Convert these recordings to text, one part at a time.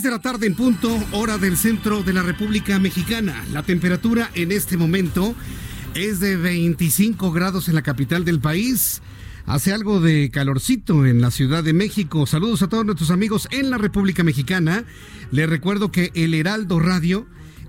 6 de la tarde en punto, hora del centro de la República Mexicana. La temperatura en este momento es de 25 grados en la capital del país. Hace algo de calorcito en la Ciudad de México. Saludos a todos nuestros amigos en la República Mexicana. Les recuerdo que el Heraldo Radio,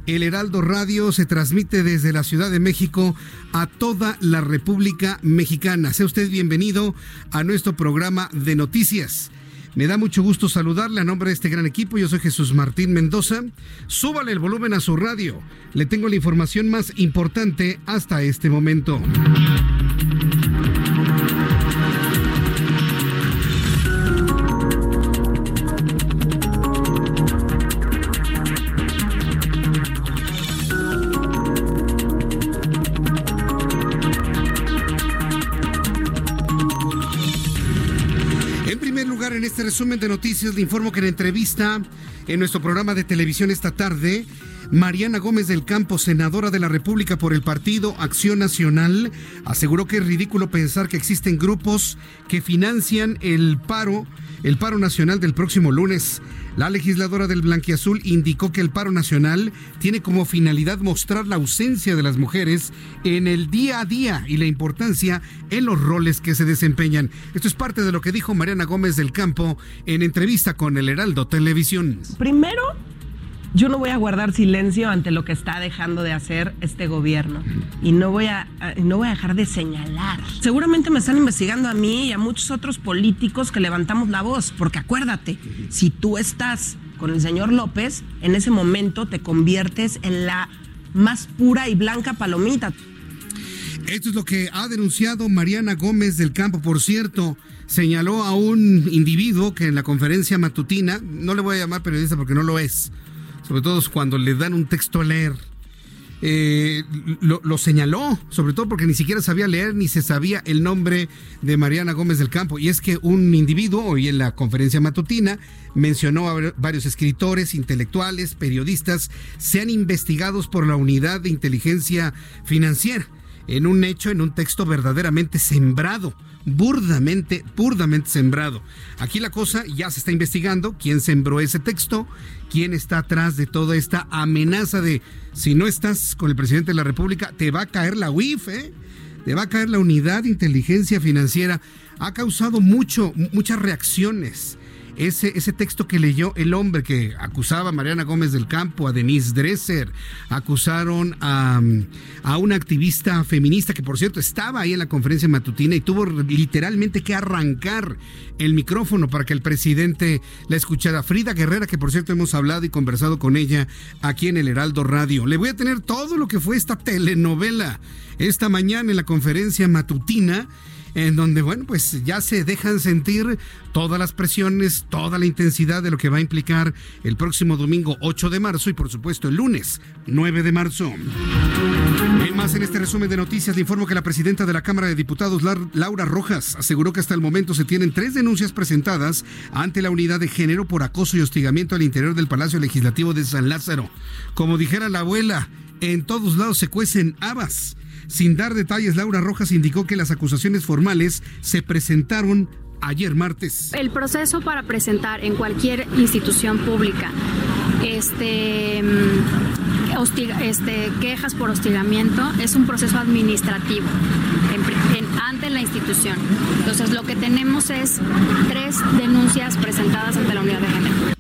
el Heraldo Radio se transmite desde la Ciudad de México a toda la República Mexicana. Sea usted bienvenido a nuestro programa de noticias. Me da mucho gusto saludarle a nombre de este gran equipo. Yo soy Jesús Martín Mendoza. Súbale el volumen a su radio. Le tengo la información más importante hasta este momento. Resumen de noticias, le informo que en entrevista en nuestro programa de televisión esta tarde, Mariana Gómez del Campo, senadora de la República por el Partido Acción Nacional, aseguró que es ridículo pensar que existen grupos que financian el paro, el paro nacional del próximo lunes. La legisladora del Blanquiazul indicó que el paro nacional tiene como finalidad mostrar la ausencia de las mujeres en el día a día y la importancia en los roles que se desempeñan. Esto es parte de lo que dijo Mariana Gómez del Campo en entrevista con el Heraldo Televisión. Primero, yo no voy a guardar silencio ante lo que está dejando de hacer este gobierno y no voy a no voy a dejar de señalar. Seguramente me están investigando a mí y a muchos otros políticos que levantamos la voz, porque acuérdate, si tú estás con el señor López, en ese momento te conviertes en la más pura y blanca palomita. Esto es lo que ha denunciado Mariana Gómez del Campo. Por cierto, señaló a un individuo que en la conferencia matutina, no le voy a llamar periodista porque no lo es, sobre todo cuando le dan un texto a leer, eh, lo, lo señaló, sobre todo porque ni siquiera sabía leer ni se sabía el nombre de Mariana Gómez del Campo. Y es que un individuo, hoy en la conferencia matutina, mencionó a varios escritores, intelectuales, periodistas, sean investigados por la unidad de inteligencia financiera en un hecho, en un texto verdaderamente sembrado, burdamente, burdamente sembrado. Aquí la cosa ya se está investigando, quién sembró ese texto, quién está atrás de toda esta amenaza de si no estás con el presidente de la República, te va a caer la UIF, ¿eh? Te va a caer la unidad de inteligencia financiera. Ha causado mucho, muchas reacciones ese, ese texto que leyó el hombre que acusaba a Mariana Gómez del Campo, a Denise Dresser, acusaron a, a una activista feminista que por cierto estaba ahí en la conferencia matutina y tuvo literalmente que arrancar el micrófono para que el presidente la escuchara. Frida Guerrera, que por cierto hemos hablado y conversado con ella aquí en el Heraldo Radio. Le voy a tener todo lo que fue esta telenovela esta mañana en la conferencia matutina en donde, bueno, pues ya se dejan sentir todas las presiones, toda la intensidad de lo que va a implicar el próximo domingo 8 de marzo y por supuesto el lunes 9 de marzo. En más, en este resumen de noticias le informo que la presidenta de la Cámara de Diputados, Laura Rojas, aseguró que hasta el momento se tienen tres denuncias presentadas ante la unidad de género por acoso y hostigamiento al interior del Palacio Legislativo de San Lázaro. Como dijera la abuela, en todos lados se cuecen habas. Sin dar detalles, Laura Rojas indicó que las acusaciones formales se presentaron ayer martes. El proceso para presentar en cualquier institución pública este, mm, este, quejas por hostigamiento, es un proceso administrativo ante la institución. Entonces lo que tenemos es tres denuncias presentadas ante la unidad de género.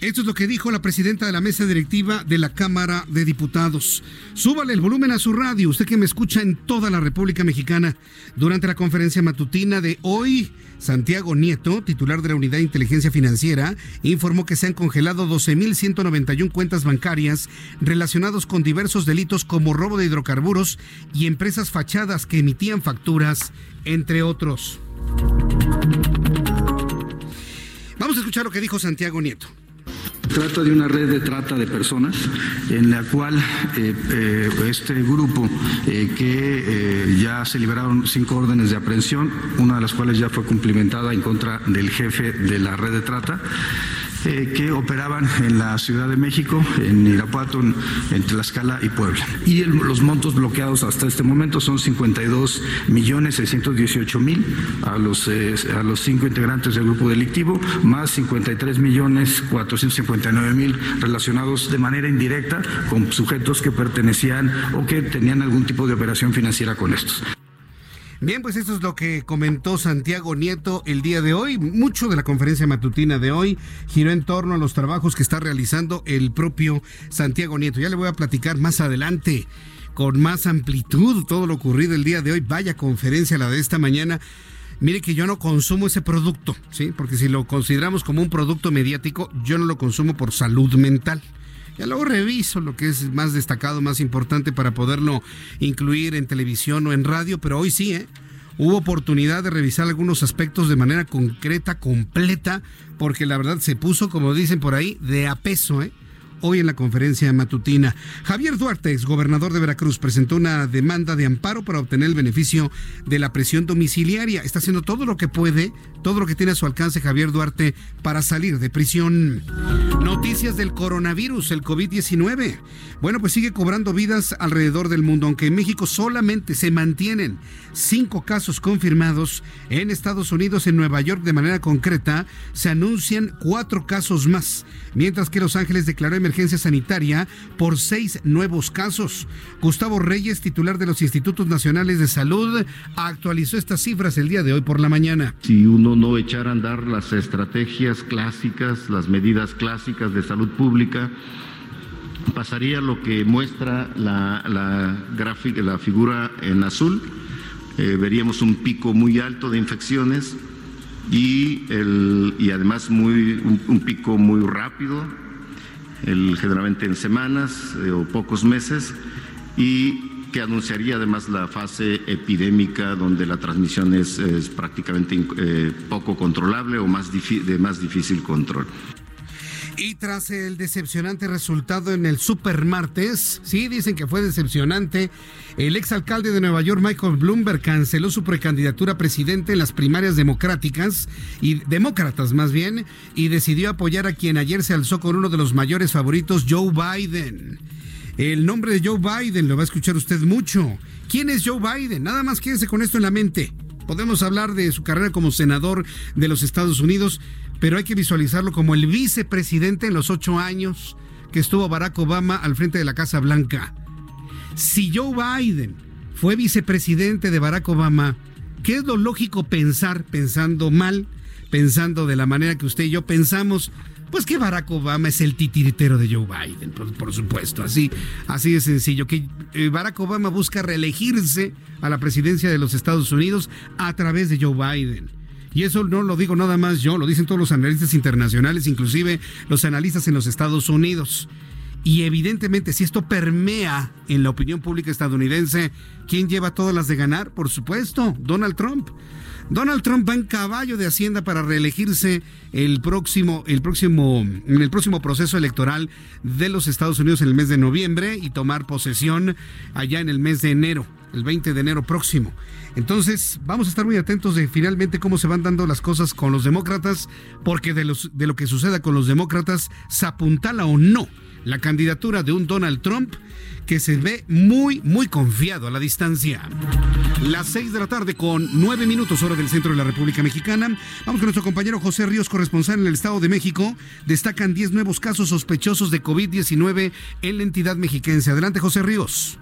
Esto es lo que dijo la presidenta de la mesa directiva de la Cámara de Diputados. Súbale el volumen a su radio, usted que me escucha en toda la República Mexicana. Durante la conferencia matutina de hoy, Santiago Nieto, titular de la Unidad de Inteligencia Financiera, informó que se han congelado 12.191 cuentas bancarias relacionados con diversos delitos como robo de hidrocarburos y empresas fachadas que emitían facturas, entre otros. Vamos a escuchar lo que dijo Santiago Nieto. Trata de una red de trata de personas en la cual eh, eh, este grupo eh, que ya se liberaron cinco órdenes de aprehensión, una de las cuales ya fue cumplimentada en contra del jefe de la red de trata, eh, que operaban en la Ciudad de México, en Irapuato, en, Tlaxcala y Puebla. Y los montos bloqueados hasta este momento son 52 millones 618 mil a los, eh, a los cinco integrantes del grupo delictivo, más 53 millones 459 mil relacionados de manera indirecta con sujetos que pertenecían o que tenían algún tipo de operación financiera con estos. Bien, pues esto es lo que comentó Santiago Nieto el día de hoy. Mucho de la conferencia matutina de hoy giró en torno a los trabajos que está realizando el propio Santiago Nieto. Ya le voy a platicar más adelante con más amplitud todo lo ocurrido el día de hoy. Vaya conferencia la de esta mañana. Mire que yo no consumo ese producto, ¿sí? Porque si lo consideramos como un producto mediático, yo no lo consumo por salud mental. Ya luego reviso lo que es más destacado, más importante para poderlo incluir en televisión o en radio, pero hoy sí, ¿eh? Hubo oportunidad de revisar algunos aspectos de manera concreta, completa, porque la verdad se puso, como dicen por ahí, de a peso, ¿eh? Hoy en la conferencia matutina. Javier Duarte, ex gobernador de Veracruz, presentó una demanda de amparo para obtener el beneficio de la presión domiciliaria. Está haciendo todo lo que puede, todo lo que tiene a su alcance Javier Duarte para salir de prisión. Noticias del coronavirus, el COVID-19. Bueno, pues sigue cobrando vidas alrededor del mundo, aunque en México solamente se mantienen cinco casos confirmados. En Estados Unidos, en Nueva York, de manera concreta, se anuncian cuatro casos más, mientras que Los Ángeles declaró emergencia sanitaria por seis nuevos casos. Gustavo Reyes, titular de los Institutos Nacionales de Salud, actualizó estas cifras el día de hoy por la mañana. Si uno no echara a andar las estrategias clásicas, las medidas clásicas de salud pública, pasaría lo que muestra la, gráfica, la figura en azul. Eh, veríamos un pico muy alto de infecciones y, el, y además muy, un pico muy rápido generalmente en semanas eh, o pocos meses, y que anunciaría además la fase epidémica donde la transmisión es, prácticamente eh, poco controlable o más de más difícil control. Y tras el decepcionante resultado en el supermartes, sí, dicen que fue decepcionante, el exalcalde de Nueva York, Michael Bloomberg, canceló su precandidatura a presidente en las primarias democráticas y demócratas más bien, y decidió apoyar a quien ayer se alzó con uno de los mayores favoritos, Joe Biden. El nombre de Joe Biden lo va a escuchar usted mucho. ¿Quién es Joe Biden? Nada más quédese con esto en la mente. Podemos hablar de su carrera como senador de los Estados Unidos, pero hay que visualizarlo como el vicepresidente en los ocho años que estuvo Barack Obama al frente de la Casa Blanca. Si Joe Biden fue vicepresidente de Barack Obama, ¿qué es lo lógico pensar, pensando mal, pensando de la manera que usted y yo pensamos? Pues que Barack Obama es el titiritero de Joe Biden, por, supuesto, así, así de sencillo, que eh, Barack Obama busca reelegirse a la presidencia de los Estados Unidos a través de Joe Biden. Y eso no lo digo nada más yo, lo dicen todos los analistas internacionales, inclusive los analistas en los Estados Unidos. Y evidentemente, si esto permea en la opinión pública estadounidense, ¿quién lleva todas las de ganar? Por supuesto, Donald Trump. Donald Trump va en caballo de Hacienda para reelegirse el próximo, el próximo, en el próximo proceso electoral de los Estados Unidos en el mes de noviembre y tomar posesión allá en el mes de enero, el 20 de enero próximo. Entonces, vamos a estar muy atentos de finalmente cómo se van dando las cosas con los demócratas, porque de, de lo que suceda con los demócratas se apuntala o no la candidatura de un Donald Trump que se ve muy, muy confiado a la distancia. Las 6 de la tarde con 9 minutos hora del centro de la República Mexicana. Vamos con nuestro compañero José Ríos, corresponsal en el Estado de México. Destacan 10 nuevos casos sospechosos de COVID-19 en la entidad mexiquense. Adelante, José Ríos.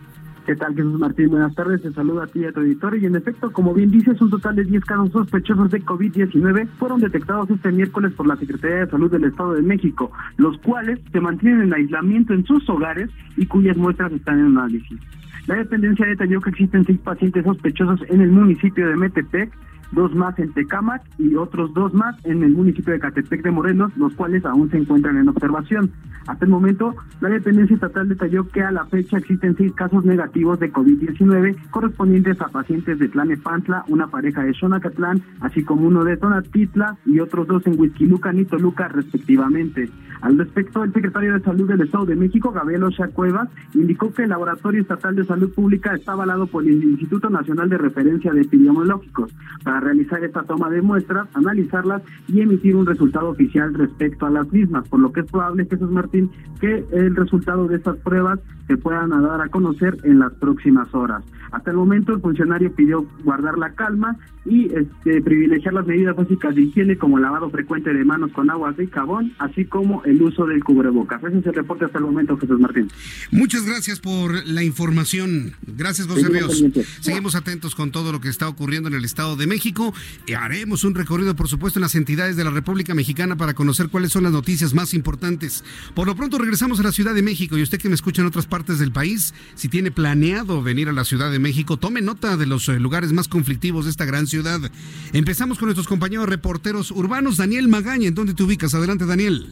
¿Qué tal, Jesús Martín? Buenas tardes, te saluda a ti y a tu editor. Y en efecto, como bien dices, un total de 10 casos sospechosos de COVID-19 fueron detectados este miércoles por la Secretaría de Salud del Estado de México, los cuales se mantienen en aislamiento en sus hogares y cuyas muestras están en análisis. La dependencia detalló que existen seis pacientes sospechosos en el municipio de Metepec, dos más en Tecámac y otros dos más en el municipio de Catepec de Morelos, los cuales aún se encuentran en observación. Hasta el momento, la dependencia estatal detalló que a la fecha existen seis casos negativos de COVID-19 correspondientes a pacientes de Tlanepantla, una pareja de Xonacatlán, así como uno de Tonatitla y otros dos en Huizquilucan y Toluca, respectivamente. Al respecto, el secretario de Salud del Estado de México, Gabriel Ocha Cuevas, indicó que el Laboratorio Estatal de Salud Pública está avalado por el Instituto Nacional de Referencia de Epidemiológicos para realizar esta toma de muestras, analizarlas y emitir un resultado oficial respecto a las mismas, por lo que es probable, Jesús Martín, que el resultado de estas pruebas se puedan dar a conocer en las próximas horas. Hasta el momento el funcionario pidió guardar la calma y este, privilegiar las medidas básicas de higiene como lavado frecuente de manos con agua y jabón, así como el uso del cubrebocas. Ese es el reporte hasta el momento, Jesús Martín. Muchas gracias por la información. Gracias, José Ríos. Seguimos atentos con todo lo que está ocurriendo en el Estado de México y haremos un recorrido, por supuesto, en las entidades de la República Mexicana para conocer cuáles son las noticias más importantes. Por lo pronto regresamos a la Ciudad de México y usted que me escucha en otras partes del país, si tiene planeado venir a la Ciudad de México, tome nota de los eh, lugares más conflictivos de esta gran ciudad. Empezamos con nuestros compañeros reporteros urbanos. Daniel Magaña, ¿en dónde te ubicas? Adelante, Daniel.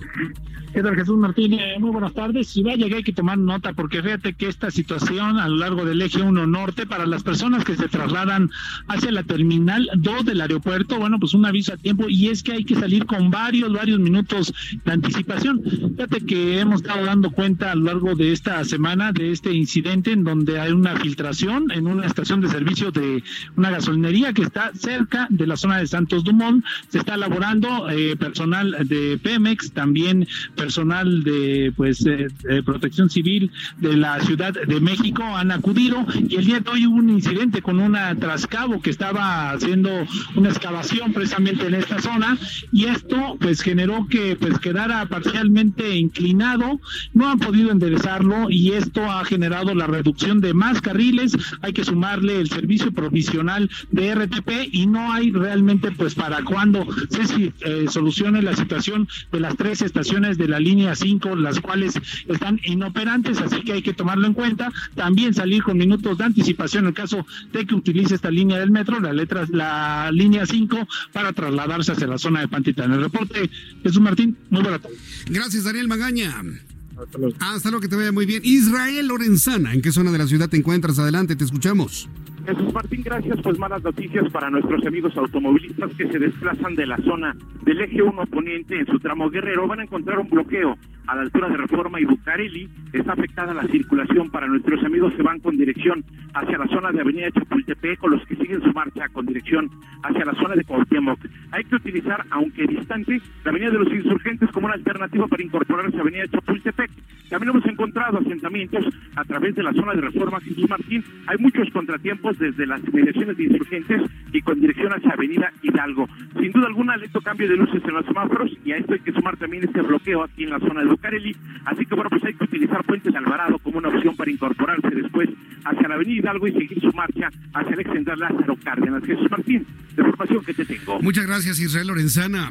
¿Qué tal, Jesús Martínez? Muy buenas tardes. Y vaya que hay que tomar nota porque fíjate que esta situación a lo largo del eje 1 norte para las personas que se trasladan hacia la terminal 2 del aeropuerto, bueno, pues un aviso a tiempo y es que hay que salir con varios, varios minutos de anticipación. Fíjate que hemos estado dando cuenta a lo largo de esta semana de este incidente en donde hay una filtración en una estación de servicio de una gasolinería que está cerca de la zona de Santos Dumont. Se está elaborando eh, personal de Pemex, también personal de pues protección civil de la Ciudad de México han acudido. Y el día de hoy hubo un incidente con una trascabo que estaba haciendo una excavación precisamente en esta zona. Y esto pues generó que pues quedara parcialmente inclinado, no han podido enderezarlo y esto ha generado la reducción de más carriles, hay que sumarle el servicio provisional de RTP y no hay realmente pues para cuando se eh, solucione la situación de las tres estaciones de la línea 5, las cuales están inoperantes, así que hay que tomarlo en cuenta. También salir con minutos de anticipación en caso de que utilice esta línea del metro, la letra, la línea 5, para trasladarse hacia la zona de Pantita. el reporte, Jesús Martín, muy. Gracias, Daniel Magaña. Hasta luego. Que te vaya muy bien. Israel Lorenzana, ¿en qué zona de la ciudad te encuentras? Adelante, te escuchamos. Jesús Martín, gracias. Pues malas noticias para nuestros amigos automovilistas que se desplazan de la zona del eje 1 poniente en su tramo guerrero. Van a encontrar un bloqueo a la altura de Reforma y Bucareli. Está afectada la circulación para nuestros amigos que van con dirección hacia la zona de Avenida Chapultepec o los que siguen su marcha con dirección hacia la zona de Cuauhtémoc. Hay que utilizar, aunque distante, la Avenida de los Insurgentes como una alternativa para incorporarse a Avenida Chapultepec. También hemos encontrado asentamientos a través de la zona de Reforma Jesús Martín. Hay muchos contratiempos desde las inmediaciones de Insurgentes y con dirección hacia Avenida Hidalgo. Sin duda alguna, lento cambio de luces en los semáforos y a esto hay que sumar también este bloqueo aquí en la zona de Bucareli. Así que bueno, pues hay que utilizar Puentes de Alvarado como una opción para incorporarse después hacia la Avenida Hidalgo y seguir su marcha hacia el extender Lázaro Cárdenas. Jesús Martín, de información que te tengo. Muchas gracias, Israel Lorenzana.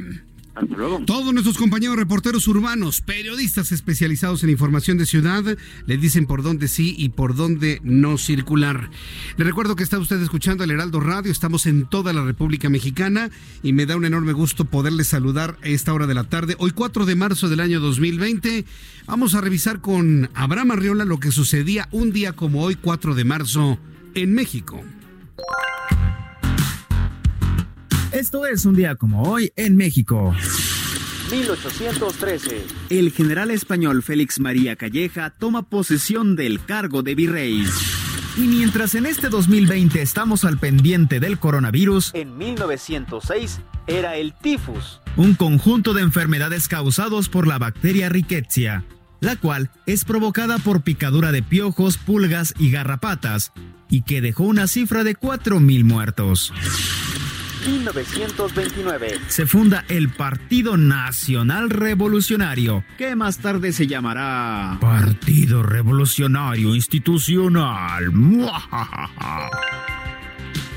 Todos nuestros compañeros reporteros urbanos, periodistas especializados en información de ciudad, le dicen por dónde sí y por dónde no circular. Le recuerdo que está usted escuchando el Heraldo Radio, estamos en toda la República Mexicana y me da un enorme gusto poderle saludar a esta hora de la tarde. Hoy 4 de marzo del año 2020, vamos a revisar con Abraham Arriola lo que sucedía un día como hoy 4 de marzo en México. Esto es un día como hoy en México. 1813. El general español Félix María Calleja toma posesión del cargo de virrey. Y mientras en este 2020 estamos al pendiente del coronavirus, en 1906 era el tifus, un conjunto de enfermedades causados por la bacteria Rickettsia. la cual es provocada por picadura de piojos, pulgas y garrapatas, y que dejó una cifra de 4.000 muertos. 1929. Se funda el Partido Nacional Revolucionario, que más tarde se llamará Partido Revolucionario Institucional.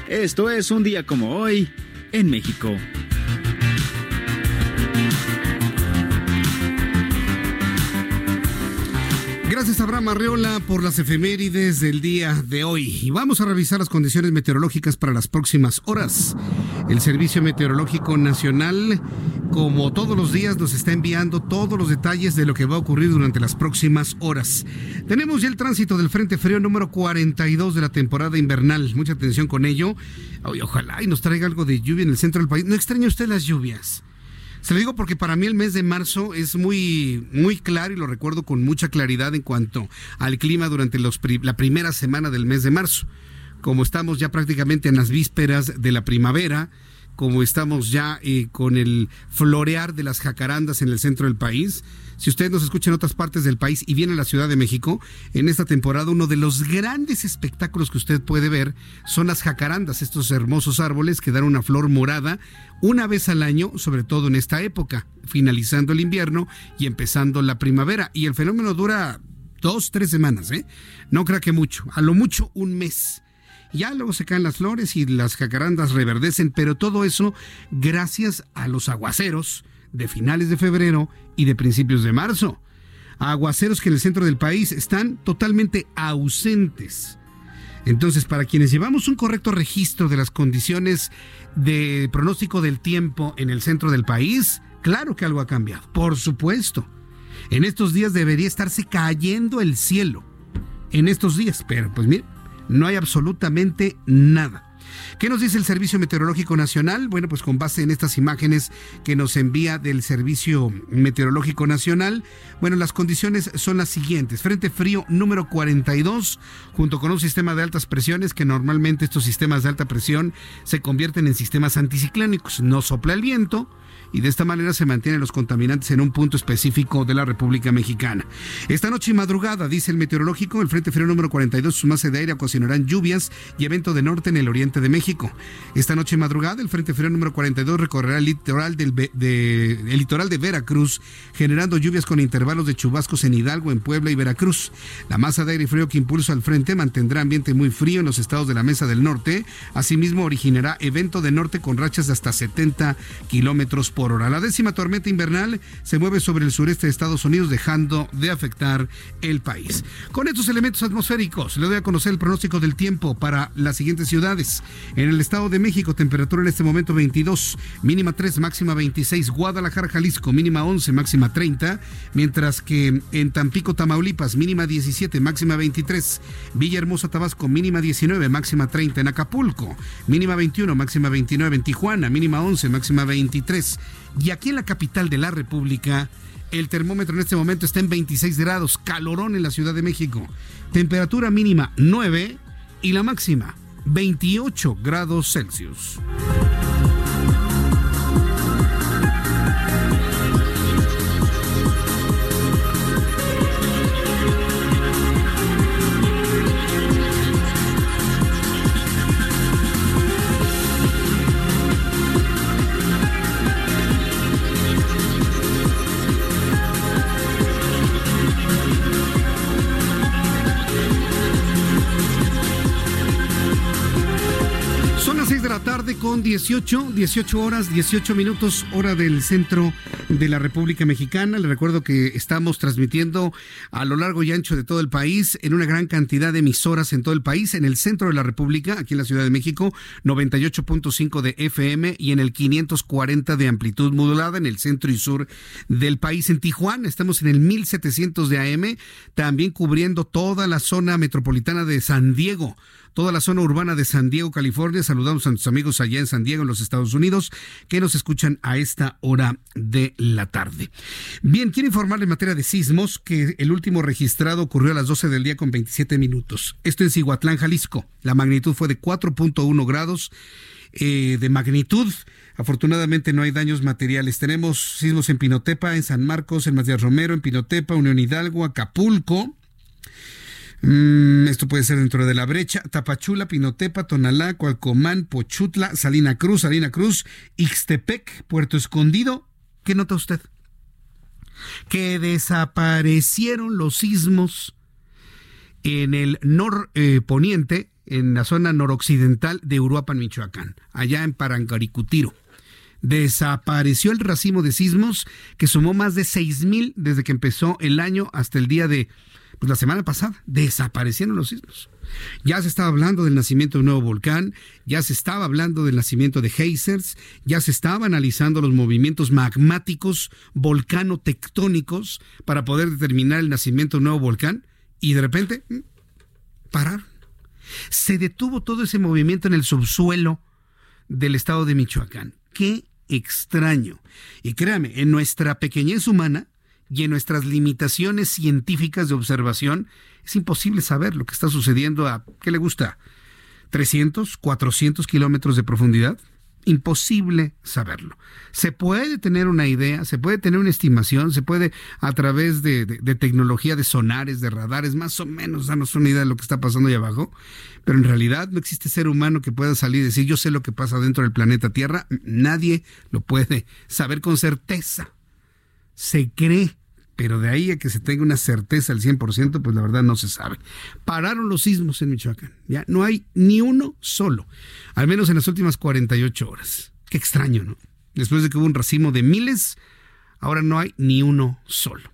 Esto es un día como hoy en México. Gracias Abraham Arreola por las efemérides del día de hoy. Y vamos a revisar las condiciones meteorológicas para las próximas horas. El Servicio Meteorológico Nacional, como todos los días, nos está enviando todos los detalles de lo que va a ocurrir durante las próximas horas. Tenemos ya el tránsito del Frente Frío número 42 de la temporada invernal. Mucha atención con ello. Ojalá y nos traiga algo de lluvia en el centro del país. ¿No extraña usted las lluvias? Se lo digo porque para mí el mes de marzo es muy, muy claro y lo recuerdo con mucha claridad en cuanto al clima durante los, la primera semana del mes de marzo. Como estamos ya prácticamente en las vísperas de la primavera, como estamos ya eh, con el florear de las jacarandas en el centro del país, si usted nos escucha en otras partes del país y viene a la Ciudad de México, en esta temporada uno de los grandes espectáculos que usted puede ver son las jacarandas, estos hermosos árboles que dan una flor morada una vez al año, sobre todo en esta época, finalizando el invierno y empezando la primavera. Y el fenómeno dura dos, tres semanas, ¿eh? No crea que mucho, a lo mucho un mes. Ya luego se caen las flores y las jacarandas reverdecen, pero todo eso gracias a los aguaceros de finales de febrero y de principios de marzo. Aguaceros que en el centro del país están totalmente ausentes. Entonces, para quienes llevamos un correcto registro de las condiciones de pronóstico del tiempo en el centro del país, claro que algo ha cambiado, por supuesto. En estos días debería estarse cayendo el cielo. En estos días, pero pues mire, no hay absolutamente nada. ¿Qué nos dice el Servicio Meteorológico Nacional? Bueno, pues con base en estas imágenes que nos envía del Servicio Meteorológico Nacional, bueno, las condiciones son las siguientes. Frente frío número 42, junto con un sistema de altas presiones, que normalmente estos sistemas de alta presión se convierten en sistemas anticiclónicos. No sopla el viento, y de esta manera se mantienen los contaminantes en un punto específico de la República Mexicana. Esta noche y madrugada, dice el meteorológico, el Frente Frío número 42, su masa de aire ocasionarán lluvias y evento de norte en el oriente de México. Esta noche madrugada, el Frente Frío número 42 recorrerá el litoral, del, de, el litoral de Veracruz, generando lluvias con intervalos de chubascos en Hidalgo, en Puebla y Veracruz. La masa de aire frío que impulsa al frente mantendrá ambiente muy frío en los estados de la Mesa del Norte. Asimismo, originará evento de norte con rachas de hasta 70 kilómetros por hora. La décima tormenta invernal se mueve sobre el sureste de Estados Unidos, dejando de afectar el país. Con estos elementos atmosféricos, le doy a conocer el pronóstico del tiempo para las siguientes ciudades. En el Estado de México, temperatura en este momento 22, mínima 3, máxima 26. Guadalajara, Jalisco, mínima 11, máxima 30. Mientras que en Tampico, Tamaulipas, mínima 17, máxima 23. Villahermosa, Tabasco, mínima 19, máxima 30. En Acapulco, mínima 21, máxima 29. En Tijuana, mínima 11, máxima 23. Y aquí en la capital de la República, el termómetro en este momento está en 26 grados, calorón en la Ciudad de México. Temperatura mínima 9 y la máxima 28 grados Celsius. Tarde con 18, 18 horas, 18 minutos, hora del centro de la República Mexicana. Le recuerdo que estamos transmitiendo a lo largo y ancho de todo el país en una gran cantidad de emisoras en todo el país, en el centro de la República, aquí en la Ciudad de México, 98.5 de FM y en el 540 de amplitud modulada en el centro y sur del país. En Tijuana estamos en el 1700 de AM, también cubriendo toda la zona metropolitana de San Diego toda la zona urbana de San Diego, California. Saludamos a nuestros amigos allá en San Diego, en los Estados Unidos, que nos escuchan a esta hora de la tarde. Bien, quiero informarle en materia de sismos que el último registrado ocurrió a las 12 del día con 27 minutos. Esto en Cihuatlán, Jalisco. La magnitud fue de 4.1 grados eh, de magnitud. Afortunadamente no hay daños materiales. Tenemos sismos en Pinotepa, en San Marcos, en Matías Romero, en Pinotepa, Unión Hidalgo, Acapulco. Mm, esto puede ser dentro de la brecha. Tapachula, Pinotepa, Tonalá, Cualcomán, Pochutla, Salina Cruz, Salina Cruz, Ixtepec, Puerto Escondido. ¿Qué nota usted? Que desaparecieron los sismos en el norponiente, en la zona noroccidental de Uruapan, Michoacán, allá en Parangaricutiro. Desapareció el racimo de sismos que sumó más de seis mil desde que empezó el año hasta el día de pues la semana pasada desaparecieron los sismos. Ya se estaba hablando del nacimiento de un nuevo volcán, ya se estaba hablando del nacimiento de geysers, ya se estaba analizando los movimientos magmáticos volcano-tectónicos para poder determinar el nacimiento de un nuevo volcán y de repente mm, pararon. Se detuvo todo ese movimiento en el subsuelo del estado de Michoacán. Qué extraño. Y créame, en nuestra pequeñez humana, y en nuestras limitaciones científicas de observación es imposible saber lo que está sucediendo a, ¿qué le gusta? ¿300, 400 kilómetros de profundidad? Imposible saberlo. Se puede tener una idea, se puede tener una estimación, se puede a través de, de, tecnología de sonares, de radares, más o menos darnos una idea de lo que está pasando ahí abajo, pero en realidad no existe ser humano que pueda salir y decir yo sé lo que pasa dentro del planeta Tierra, nadie lo puede saber con certeza. Se cree pero de ahí a que se tenga una certeza al 100%, pues la verdad no se sabe. Pararon los sismos en Michoacán, ya no hay ni uno solo, al menos en las últimas 48 horas. Qué extraño, ¿no? Después de que hubo un racimo de miles, ahora no hay ni uno solo.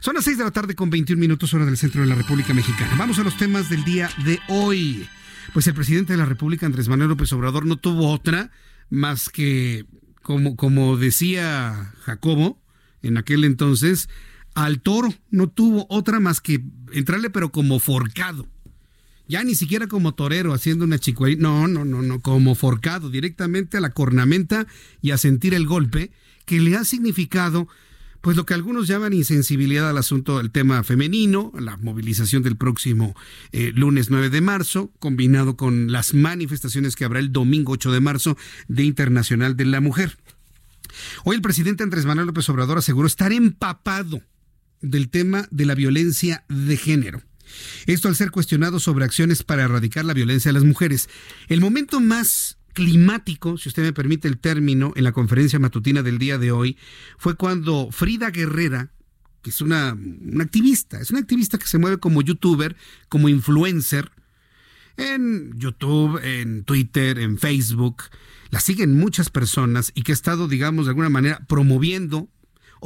Son las 6 de la tarde con 21 minutos hora del centro de la República Mexicana. Vamos a los temas del día de hoy. Pues el presidente de la República, Andrés Manuel López Obrador, no tuvo otra más que, como, como decía Jacobo en aquel entonces, al toro. No tuvo otra más que entrarle, pero como forcado. Ya ni siquiera como torero haciendo una chicuerita. No, no, no, no, como forcado, directamente a la cornamenta y a sentir el golpe que le ha significado, pues lo que algunos llaman insensibilidad al asunto del tema femenino, la movilización del próximo eh, lunes 9 de marzo, combinado con las manifestaciones que habrá el domingo 8 de marzo de Internacional de la Mujer. Hoy el presidente Andrés Manuel López Obrador aseguró estar empapado del tema de la violencia de género. Esto al ser cuestionado sobre acciones para erradicar la violencia de las mujeres. El momento más climático, si usted me permite el término, en la conferencia matutina del día de hoy, fue cuando Frida Guerrera, que es una, una activista, es una activista que se mueve como youtuber, como influencer, en YouTube, en Twitter, en Facebook, la siguen muchas personas y que ha estado, digamos, de alguna manera promoviendo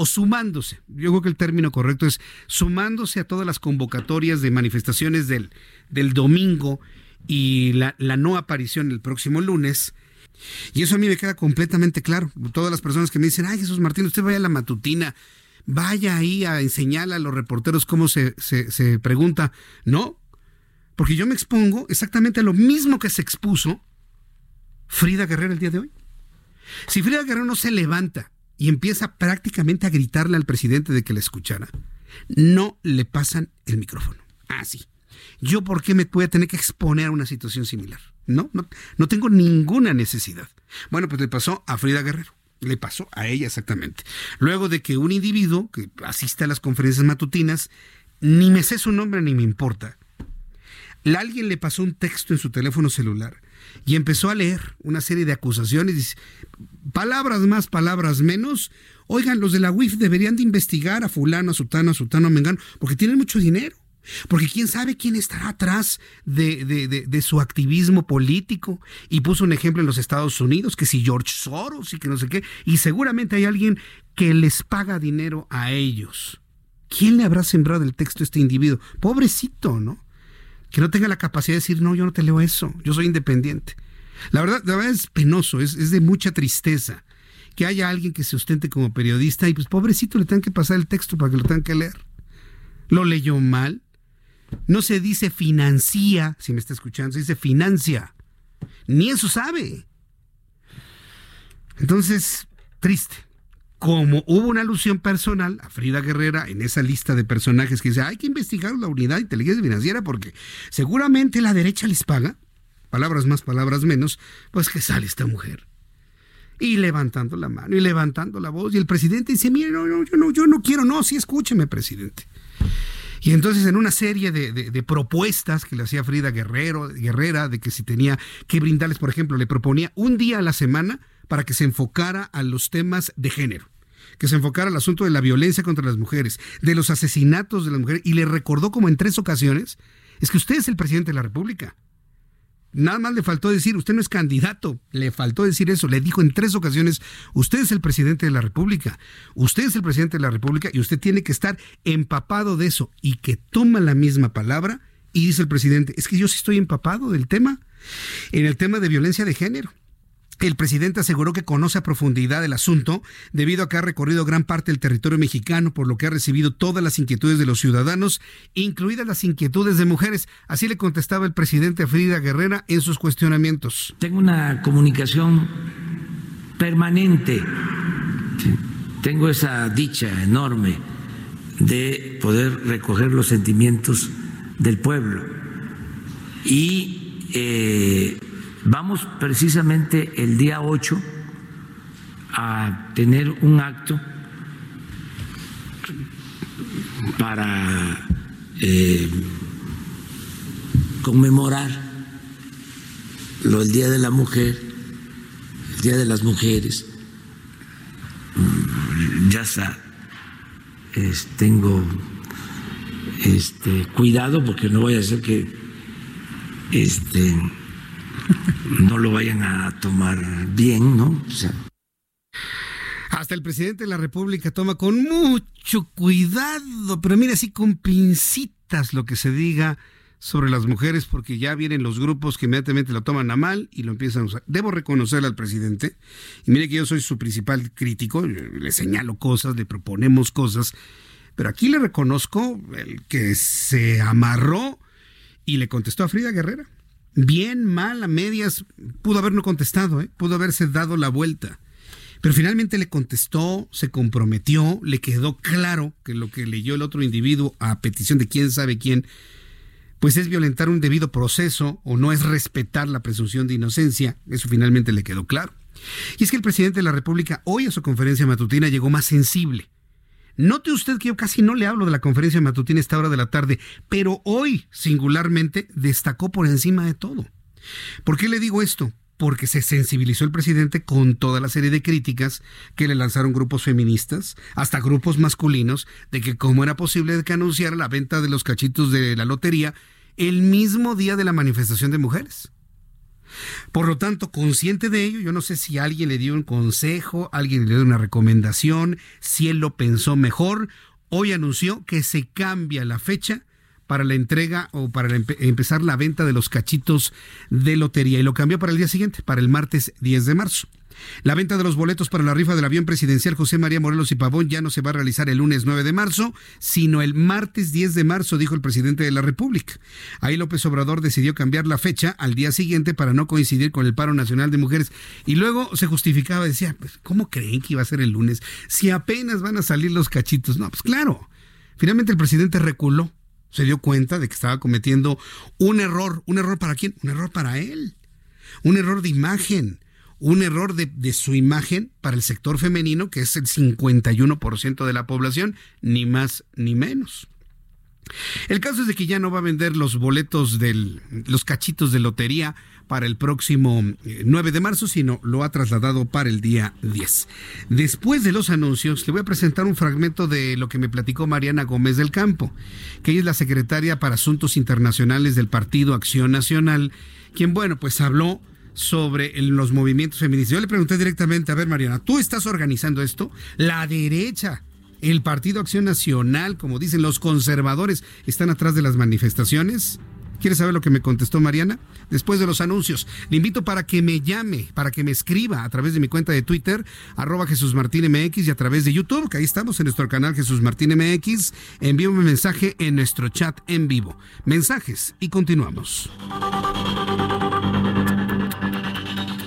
o sumándose, yo creo que el término correcto es sumándose a todas las convocatorias de manifestaciones del, del domingo y la, la no aparición el próximo lunes. Y eso a mí me queda completamente claro. Todas las personas que me dicen, ay Jesús Martín, usted vaya a la matutina, vaya ahí a enseñarle a los reporteros cómo se, se, se pregunta. No, porque yo me expongo exactamente a lo mismo que se expuso Frida Guerrero el día de hoy. Si Frida Guerrero no se levanta y empieza prácticamente a gritarle al presidente de que la escuchara, no le pasan el micrófono. Así. Ah, ¿Yo por qué me voy a tener que exponer a una situación similar? No, no, no tengo ninguna necesidad. Bueno, pues le pasó a Frida Guerrero. Le pasó a ella exactamente. Luego de que un individuo que asiste a las conferencias matutinas, ni me sé su nombre ni me importa, alguien le pasó un texto en su teléfono celular y empezó a leer una serie de acusaciones, palabras más, palabras menos. Oigan, los de la UIF deberían de investigar a fulano, a sutano, a sutano, a mengano, porque tienen mucho dinero. Porque quién sabe quién estará atrás de, de, de, su activismo político. Y puso un ejemplo en los Estados Unidos, que si George Soros y que no sé qué. Y seguramente hay alguien que les paga dinero a ellos. ¿Quién le habrá sembrado el texto a este individuo? Pobrecito, ¿no? que no tenga la capacidad de decir, no, yo no te leo eso, yo soy independiente. La verdad, la verdad es penoso, es, es de mucha tristeza que haya alguien que se ostente como periodista y pues pobrecito le tengan que pasar el texto para que lo tengan que leer. Lo leyó mal. No se dice financia, si me está escuchando, se dice financia. Ni eso sabe. Entonces, triste, como hubo una alusión personal a Frida Guerrera en esa lista de personajes que dice, hay que investigar la unidad de inteligencia financiera porque seguramente la derecha les paga, palabras más, palabras menos, pues que sale esta mujer. Y levantando la mano y levantando la voz. Y el presidente dice, mire, no, no, yo no, yo no quiero, no, sí escúcheme, presidente. Y entonces en una serie de, propuestas que le hacía Frida Guerrero, Guerrera, de que si tenía que brindarles, por ejemplo, le proponía un día a la semana para que se enfocara a los temas de género que se enfocara al asunto de la violencia contra las mujeres, de los asesinatos de las mujeres, y le recordó como en tres ocasiones, es que usted es el presidente de la República. Nada más le faltó decir, usted no es candidato, le faltó decir eso, le dijo en tres ocasiones, usted es el presidente de la República, usted es el presidente de la República y usted tiene que estar empapado de eso y que toma la misma palabra y dice el presidente, es que yo sí estoy empapado del tema, en el tema de violencia de género. El presidente aseguró que conoce a profundidad el asunto debido a que ha recorrido gran parte del territorio mexicano, por lo que ha recibido todas las inquietudes de los ciudadanos, incluidas las inquietudes de mujeres. Así le contestaba el presidente a Frida Guerrera en sus cuestionamientos. Tengo una comunicación permanente, tengo esa dicha enorme de poder recoger los sentimientos del pueblo y eh, Vamos precisamente el día 8 a tener un acto para eh, conmemorar lo del Día de la Mujer, el Día de las Mujeres. Mm, ya está, tengo este, cuidado porque no voy a hacer que este, no lo vayan a tomar bien, ¿no? Hasta el presidente de la República toma con mucho cuidado, pero mira, así con pincitas lo que se diga sobre las mujeres, porque ya vienen los grupos que inmediatamente lo toman a mal y lo empiezan a usar. Debo reconocer al presidente, y mire que yo soy su principal crítico, le señalo cosas, le proponemos cosas, pero aquí le reconozco el que se amarró y le contestó a Frida Guerrera bien, mal, a medias, pudo haber no contestado, ¿eh? pudo haberse dado la vuelta. Pero finalmente le contestó, se comprometió, le quedó claro que lo que leyó el otro individuo a petición de quién sabe quién, pues es violentar un debido proceso o no es respetar la presunción de inocencia. Eso finalmente le quedó claro. Y es que el presidente de la República hoy a su conferencia matutina llegó más sensible Note usted que yo casi no le hablo de la conferencia matutina a esta hora de la tarde, pero hoy singularmente destacó por encima de todo. ¿Por qué le digo esto? porque se sensibilizó el presidente con toda la serie de críticas que le lanzaron grupos feministas, hasta grupos masculinos, de que cómo era posible que anunciara la venta de los cachitos de la lotería el mismo día de la manifestación de mujeres. Por lo tanto, consciente de ello, yo no sé si alguien le dio un consejo, alguien le dio una recomendación, si él lo pensó mejor, hoy anunció que se cambia la fecha para la entrega o para empezar la venta de los cachitos de lotería y lo cambió para el día siguiente, para el martes 10 de marzo. La venta de los boletos para la rifa del avión presidencial José María Morelos y Pavón ya no se va a realizar el lunes 9 de marzo, sino el martes 10 de marzo, dijo el presidente de la República. Ahí López Obrador decidió cambiar la fecha al día siguiente para no coincidir con el paro nacional de mujeres. Y luego se justificaba, decía, pues, ¿cómo creen que iba a ser el lunes? Si apenas van a salir los cachitos. No, pues claro. Finalmente el presidente reculó. Se dio cuenta de que estaba cometiendo un error. ¿Un error para quién? Un error para él. Un error de imagen un error de, su imagen para el sector femenino, que es el 51% de la población, ni más ni menos. El caso es de que ya no va a vender los boletos de los cachitos de lotería para el próximo 9 eh, de marzo, sino lo ha trasladado para el día 10. Después de los anuncios, le voy a presentar un fragmento de lo que me platicó Mariana Gómez del Campo, que ella es la secretaria para Asuntos Internacionales del Partido Acción Nacional, quien, bueno, pues habló sobre los movimientos feministas. Yo le pregunté directamente, a ver Mariana, ¿tú estás organizando esto? La derecha, el Partido Acción Nacional, como dicen los conservadores, están atrás de las manifestaciones. ¿Quieres saber lo que me contestó Mariana? Después de los anuncios, le invito para que me llame, para que me escriba a través de mi cuenta de Twitter, arroba Jesús Martín MX y a través de YouTube, que ahí estamos en nuestro canal Jesús Martín MX. Envíame un mensaje en nuestro chat en vivo. Mensajes y continuamos.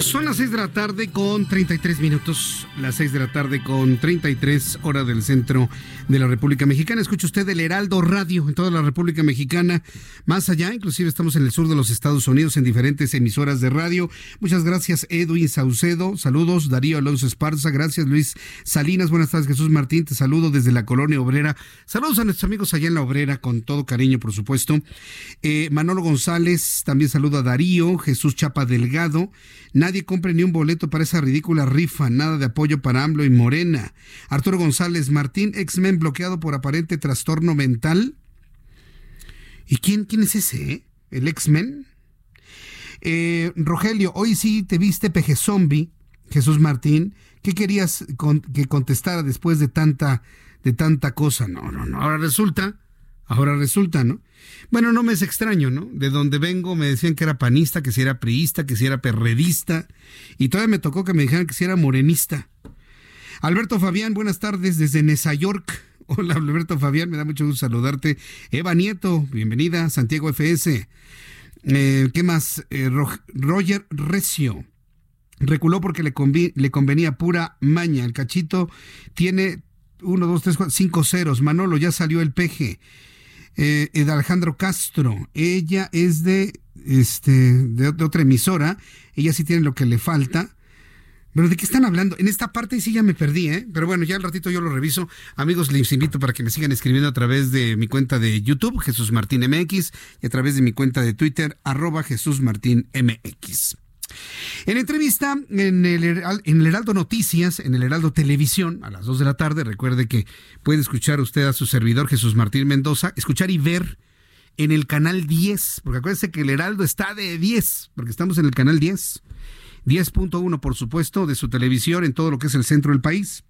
Son las 6 de la tarde con 33 minutos, las 6 de la tarde con 33 hora del centro de la República Mexicana. Escucha usted el Heraldo Radio en toda la República Mexicana, más allá, inclusive estamos en el sur de los Estados Unidos en diferentes emisoras de radio. Muchas gracias Edwin Saucedo, saludos Darío Alonso Esparza, gracias Luis Salinas, buenas tardes Jesús Martín, te saludo desde la colonia obrera. Saludos a nuestros amigos allá en la obrera, con todo cariño por supuesto. Eh, Manolo González, también saludo a Darío, Jesús Chapa Delgado. Nadie compre ni un boleto para esa ridícula rifa, nada de apoyo para AMLO y Morena. Arturo González Martín, X-Men bloqueado por aparente trastorno mental. ¿Y quién, quién es ese? Eh? ¿El X-Men? Eh, Rogelio, hoy sí te viste peje zombie, Jesús Martín. ¿Qué querías que contestara después de tanta, de tanta cosa? No, no, no. Ahora resulta, ahora resulta, ¿no? Bueno, no me es extraño, ¿no? De donde vengo me decían que era panista, que si era priista, que si era perredista, y todavía me tocó que me dijeran que si era morenista. Alberto Fabián, buenas tardes desde Nesa York. Hola Alberto Fabián, me da mucho gusto saludarte. Eva Nieto, bienvenida, Santiago FS. Eh, ¿Qué más? Eh, Roger Recio. Reculó porque le, le convenía pura maña. El cachito tiene uno, dos, tres, cuatro, cinco ceros. Manolo, ya salió el peje eh, de Alejandro Castro. Ella es de, este, de, otra emisora. Ella sí tiene lo que le falta. Pero ¿de qué están hablando? En esta parte sí ya me perdí, ¿eh? Pero bueno, ya al ratito yo lo reviso. Amigos, les invito para que me sigan escribiendo a través de mi cuenta de YouTube, Jesús Martín MX, y a través de mi cuenta de Twitter, arroba Jesús Martín MX. En entrevista en el, en Heraldo Noticias, en el Heraldo Televisión, a las 2 de la tarde, recuerde que puede escuchar usted a su servidor Jesús Martín Mendoza, escuchar y ver en el canal 10, porque acuérdese que el Heraldo está de 10, porque estamos en el canal 10, 10.1 por supuesto, de su televisión en todo lo que es el centro del país.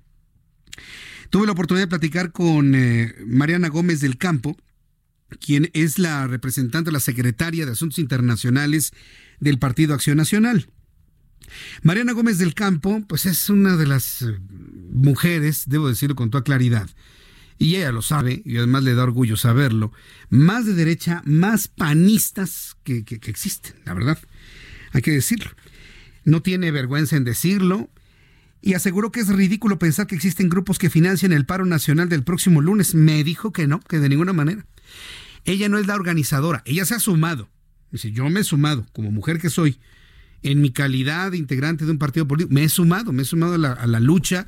Tuve la oportunidad de platicar con eh, Mariana Gómez del Campo, quien es la representante, la secretaria de Asuntos Internacionales del Partido Acción Nacional. Mariana Gómez del Campo, pues es una de las eh, mujeres, debo decirlo con toda claridad, y ella lo sabe, y además le da orgullo saberlo, más de derecha, más panistas que, que, existen, la verdad, hay que decirlo. No tiene vergüenza en decirlo, y aseguró que es ridículo pensar que existen grupos que financian el paro nacional del próximo lunes. Me dijo que no, que de ninguna manera. Ella no es la organizadora, ella se ha sumado. Dice, yo me he sumado, como mujer que soy, en mi calidad de integrante de un partido político, me he sumado, me he sumado a la, lucha,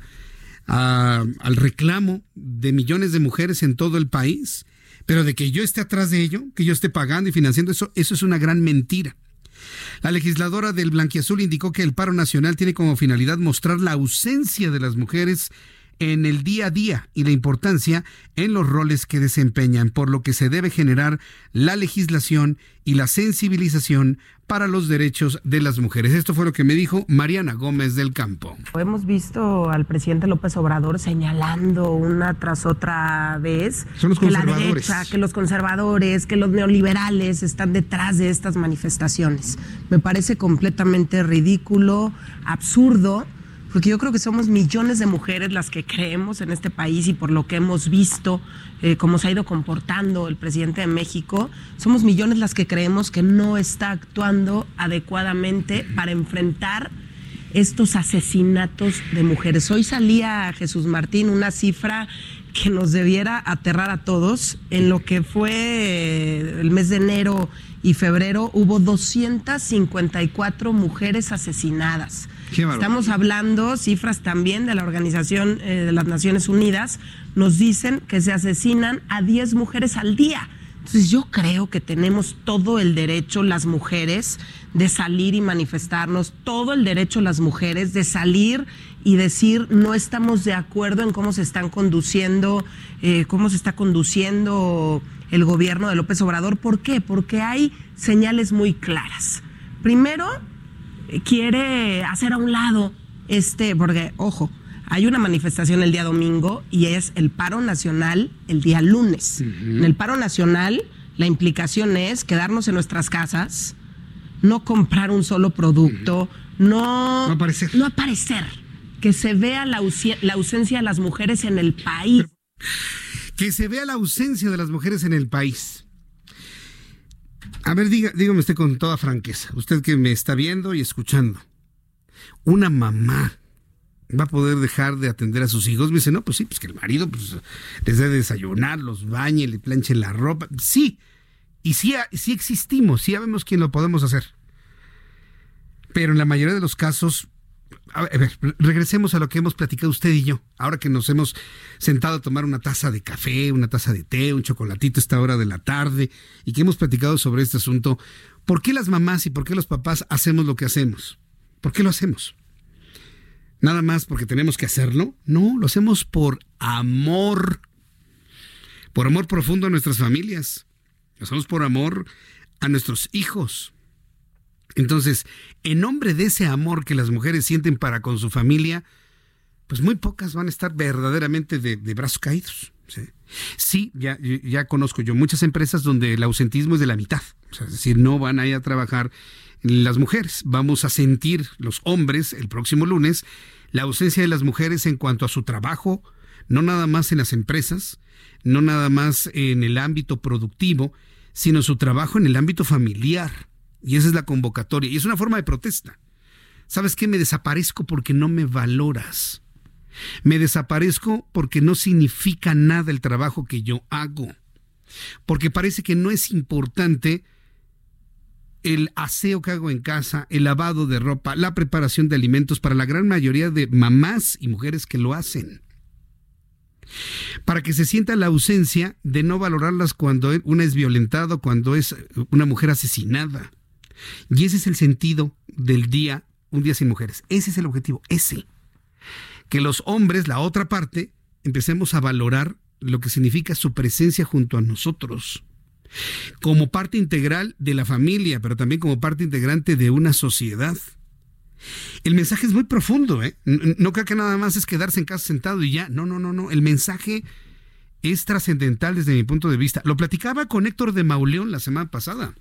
al reclamo de millones de mujeres en todo el país, pero de que yo esté atrás de ello, que yo esté pagando y financiando eso, eso es una gran mentira. La legisladora del Blanquiazul indicó que el paro nacional tiene como finalidad mostrar la ausencia de las mujeres en el día a día y la importancia en los roles que desempeñan, por lo que se debe generar la legislación y la sensibilización para los derechos de las mujeres. Esto fue lo que me dijo Mariana Gómez del Campo. Hemos visto al presidente López Obrador señalando una tras otra vez que la derecha, que los conservadores, que los neoliberales están detrás de estas manifestaciones. Me parece completamente ridículo, absurdo porque yo creo que somos millones de mujeres las que creemos en este país y por lo que hemos visto, eh, cómo se ha ido comportando el presidente de México, somos millones las que creemos que no está actuando adecuadamente para enfrentar estos asesinatos de mujeres. Hoy salía Jesús Martín una cifra que nos debiera aterrar a todos. En lo que fue el mes de enero y febrero hubo 254 mujeres asesinadas. Estamos hablando, cifras también de la Organización eh, de las Naciones Unidas, nos dicen que se asesinan a 10 mujeres al día. Entonces yo creo que tenemos todo el derecho las mujeres de salir y manifestarnos, todo el derecho las mujeres de salir y decir no estamos de acuerdo en cómo se están conduciendo, eh, cómo se está conduciendo el gobierno de López Obrador. ¿Por qué? Porque hay señales muy claras. Primero, quiere hacer a un lado este, porque, ojo, hay una manifestación el día domingo y es el paro nacional el día lunes. En el paro nacional, la implicación es quedarnos en nuestras casas, no comprar un solo producto, no, no aparecer. No aparecer. Que se vea la, la ausencia de las mujeres en el país. Que se vea la ausencia de las mujeres en el país. A ver, dígame usted con toda franqueza, usted que me está viendo y escuchando, una mamá va a poder dejar de atender a sus hijos. Me dice, no, pues sí, pues que el marido pues, les debe desayunar, los bañe, le planche la ropa. Sí, y sí, sí existimos, sí sabemos quién lo podemos hacer. Pero en la mayoría de los casos, a ver, regresemos a lo que hemos platicado usted y yo. Ahora que nos hemos sentado a tomar una taza de café, una taza de té, un chocolatito a esta hora de la tarde y que hemos platicado sobre este asunto. ¿Por qué las mamás y por qué los papás hacemos lo que hacemos? ¿Por qué lo hacemos? Nada más porque tenemos que hacerlo. No, lo hacemos por amor. Por amor profundo a nuestras familias. Lo hacemos por amor a nuestros hijos. Entonces, en nombre de ese amor que las mujeres sienten para con su familia, pues muy pocas van a estar verdaderamente de, brazos caídos. Sí, ya, ya conozco yo muchas empresas donde el ausentismo es de la mitad. es decir, no van a ir a trabajar las mujeres. Vamos a sentir los hombres el próximo lunes la ausencia de las mujeres en cuanto a su trabajo, no nada más en las empresas, no nada más en el ámbito productivo, sino su trabajo en el ámbito familiar. Y esa es la convocatoria. Y es una forma de protesta. ¿Sabes qué? Me desaparezco porque no me valoras. Me desaparezco porque no significa nada el trabajo que yo hago. Porque parece que no es importante el aseo que hago en casa, el lavado de ropa, la preparación de alimentos para la gran mayoría de mamás y mujeres que lo hacen. Para que se sienta la ausencia de no valorarlas cuando una es violentada, cuando es una mujer asesinada. Y ese es el sentido del día, un día sin mujeres. Ese es el objetivo, ese. Que los hombres, la otra parte, empecemos a valorar lo que significa su presencia junto a nosotros como parte integral de la familia, pero también como parte integrante de una sociedad. El mensaje es muy profundo, ¿eh? No creo que nada más es quedarse en casa sentado y ya. No, no, no, no. El mensaje es trascendental desde mi punto de vista. Lo platicaba con Héctor de Mauleón la semana pasada.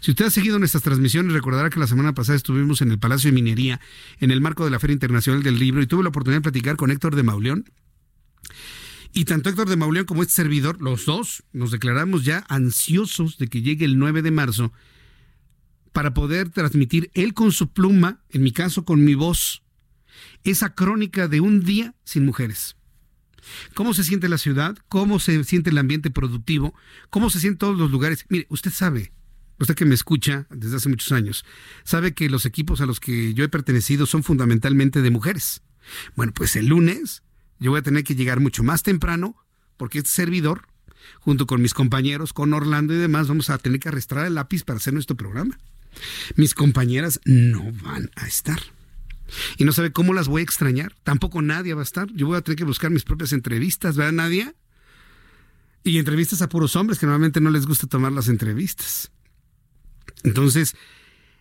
Si usted ha seguido nuestras transmisiones, recordará que la semana pasada estuvimos en el Palacio de Minería en el marco de la Feria Internacional del Libro y tuve la oportunidad de platicar con Héctor de Mauleón. Y tanto Héctor de Mauleón como este servidor, los dos, nos declaramos ya ansiosos de que llegue el 9 de marzo para poder transmitir él con su pluma, en mi caso con mi voz, esa crónica de un día sin mujeres. ¿Cómo se siente la ciudad? ¿Cómo se siente el ambiente productivo? ¿Cómo se sienten todos los lugares? Mire, usted sabe, usted que me escucha desde hace muchos años, sabe que los equipos a los que yo he pertenecido son fundamentalmente de mujeres. Bueno, pues el lunes yo voy a tener que llegar mucho más temprano porque este servidor, junto con mis compañeros, con Orlando y demás, vamos a tener que arrastrar el lápiz para hacer nuestro programa. Mis compañeras no van a estar. Y no sabe cómo las voy a extrañar. Tampoco nadie va a estar. Yo voy a tener que buscar mis propias entrevistas, ¿verdad, Nadia? Y entrevistas a puros hombres que normalmente no les gusta tomar las entrevistas. Entonces,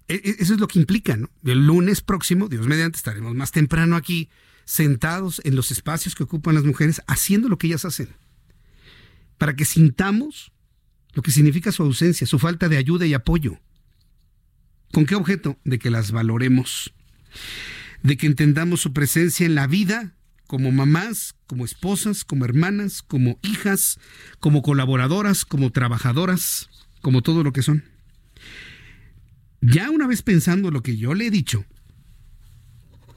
e, e, eso es lo que implica, ¿no? El lunes próximo, Dios mediante, estaremos más temprano aquí sentados en los espacios que ocupan las mujeres, haciendo lo que ellas hacen, para que sintamos lo que significa su ausencia, su falta de ayuda y apoyo. ¿Con qué objeto? De que las valoremos, de que entendamos su presencia en la vida como mamás, como esposas, como hermanas, como hijas, como colaboradoras, como trabajadoras, como todo lo que son. Ya una vez pensando lo que yo le he dicho,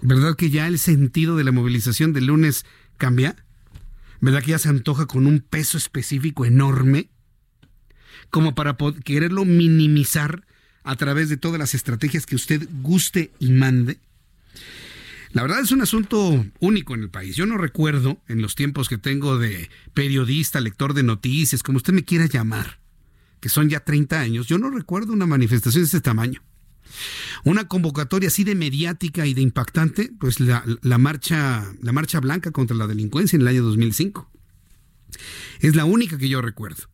¿Verdad que ya el sentido de la movilización del lunes cambia? ¿Verdad que ya se antoja con un peso específico enorme? Como para quererlo minimizar a través de todas las estrategias que usted guste y mande. La verdad es un asunto único en el país. Yo no recuerdo en los tiempos que tengo de periodista, lector de noticias, como usted me quiera llamar, que son ya 30 años, yo no recuerdo una manifestación de este tamaño. Una convocatoria así de mediática y de impactante, pues la, marcha, la marcha blanca contra la delincuencia en el año 2005. Es la única que yo recuerdo.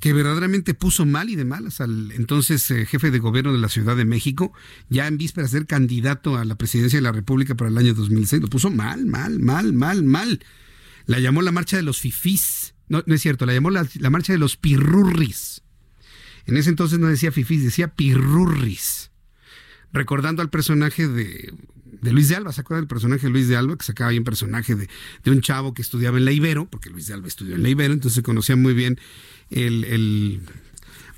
que verdaderamente puso mal y de malas al entonces eh, jefe de gobierno de la Ciudad de México, ya en vísperas de ser candidato a la presidencia de la República para el año 2006. Lo puso mal, mal, mal, mal, mal. La llamó la marcha de los fifís. No, no es cierto, la llamó la, marcha de los pirurris. En ese entonces no decía fifís, decía pirurris. Recordando al personaje de, Luis de Alba, ¿se acuerdan del personaje de Luis de Alba? Que sacaba un personaje de, de un chavo que estudiaba en la Ibero, porque Luis de Alba estudió en la Ibero, entonces se conocía muy bien el,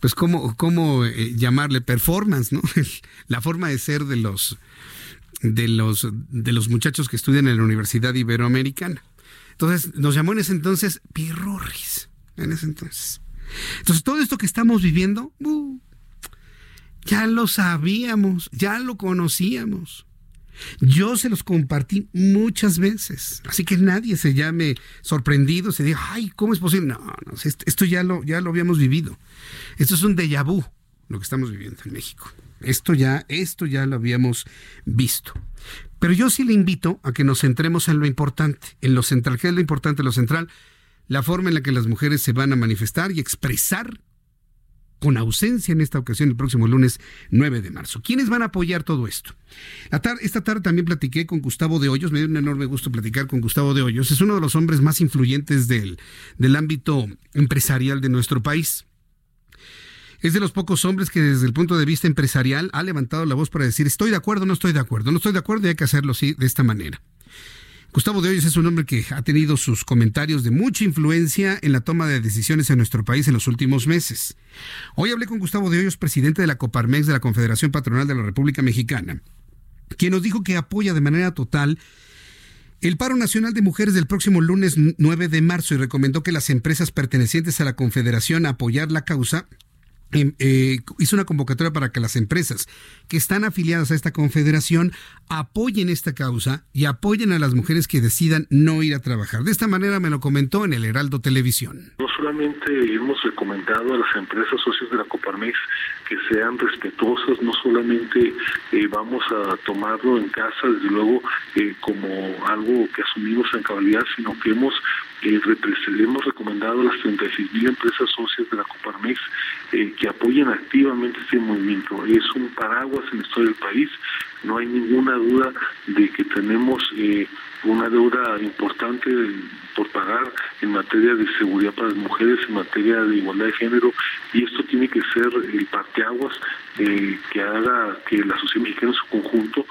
pues cómo, cómo eh, llamarle performance, ¿no? la forma de ser de los de los de los muchachos que estudian en la Universidad Iberoamericana. Entonces, nos llamó en ese entonces Pirurris, en ese entonces. Entonces, todo esto que estamos viviendo, ya lo sabíamos, ya lo conocíamos. Yo se los compartí muchas veces, así que nadie se llame sorprendido, se diga, ay, ¿cómo es posible? No, no, esto ya lo, ya lo habíamos vivido. Esto es un déjà vu, lo que estamos viviendo en México. Esto ya, esto ya lo habíamos visto. Pero yo sí le invito a que nos centremos en lo importante, en lo central. ¿Qué es lo importante? Lo central, la forma en la que las mujeres se van a manifestar y expresar con ausencia en esta ocasión el próximo lunes 9 de marzo. ¿Quiénes van a apoyar todo esto? esta tarde también platiqué con Gustavo de Hoyos, me dio un enorme gusto platicar con Gustavo de Hoyos, es uno de los hombres más influyentes del, del ámbito empresarial de nuestro país. Es de los pocos hombres que desde el punto de vista empresarial ha levantado la voz para decir estoy de acuerdo, no estoy de acuerdo, no estoy de acuerdo y hay que hacerlo así, de esta manera. Gustavo de Hoyos es un hombre que ha tenido sus comentarios de mucha influencia en la toma de decisiones en nuestro país en los últimos meses. Hoy hablé con Gustavo de Hoyos, presidente de la Coparmex de la Confederación Patronal de la República Mexicana, quien nos dijo que apoya de manera total el paro nacional de mujeres del próximo lunes 9 de marzo y recomendó que las empresas pertenecientes a la Confederación apoyar la causa eh, hizo una convocatoria para que las empresas que están afiliadas a esta confederación apoyen esta causa y apoyen a las mujeres que decidan no ir a trabajar. De esta manera me lo comentó en el Heraldo Televisión. No solamente hemos recomendado a las empresas socios de la Coparmex que sean respetuosas, no solamente eh, vamos a tomarlo en casa, desde luego, eh, como algo que asumimos en cabalidad, sino que hemos eh, hemos recomendado a las 36 mil empresas socias de la Coparmex eh, que apoyen activamente este movimiento. Es un paraguas en la historia del país. No hay ninguna duda de que tenemos eh, una deuda importante por pagar en materia de seguridad para las mujeres, en materia de igualdad de género, y esto tiene que ser el parteaguas eh, que haga que la sociedad mexicana en su conjunto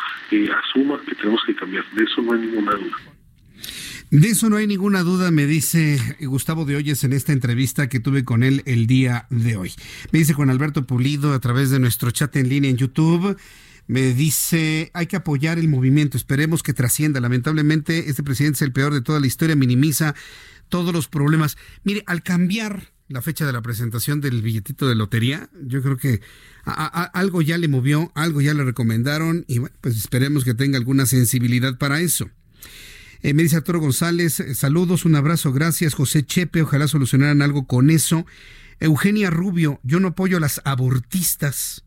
asuma que tenemos que cambiar. De eso no hay ninguna duda. De eso no hay ninguna duda, me dice Gustavo de Oyes en esta entrevista que tuve con él el día de hoy. Me dice con Alberto Pulido a través de nuestro chat en línea en YouTube. Me dice, hay que apoyar el movimiento, esperemos que trascienda. Lamentablemente, este presidente es el peor de toda la historia, minimiza todos los problemas. Mire, al cambiar la fecha de la presentación del billetito de lotería, yo creo que algo ya le movió, algo ya le recomendaron y bueno, pues esperemos que tenga alguna sensibilidad para eso. Eh, me dice Arturo González, eh, saludos, un abrazo, gracias. José Chepe, ojalá solucionaran algo con eso. Eugenia Rubio, yo no apoyo a las abortistas.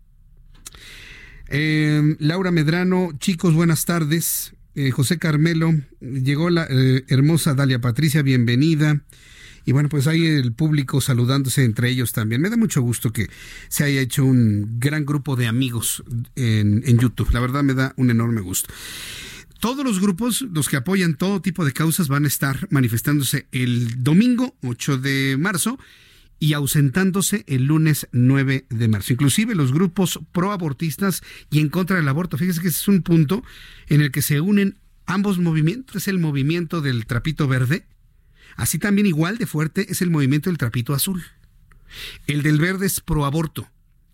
Eh, Laura Medrano, chicos, buenas tardes. José Carmelo, llegó la hermosa Dalia Patricia, bienvenida. Y bueno, pues hay el público saludándose entre ellos también. Me da mucho gusto que se haya hecho un gran grupo de amigos en YouTube. La verdad me da un enorme gusto. Todos los grupos, los que apoyan todo tipo de causas, van a estar manifestándose el domingo 8 de marzo y ausentándose el lunes 9 de marzo. Inclusive los grupos proabortistas y en contra del aborto. Fíjese que ese es un punto en el que se unen ambos movimientos. Es el movimiento del trapito verde. Así también igual de fuerte es el movimiento del trapito azul. El del verde es proaborto.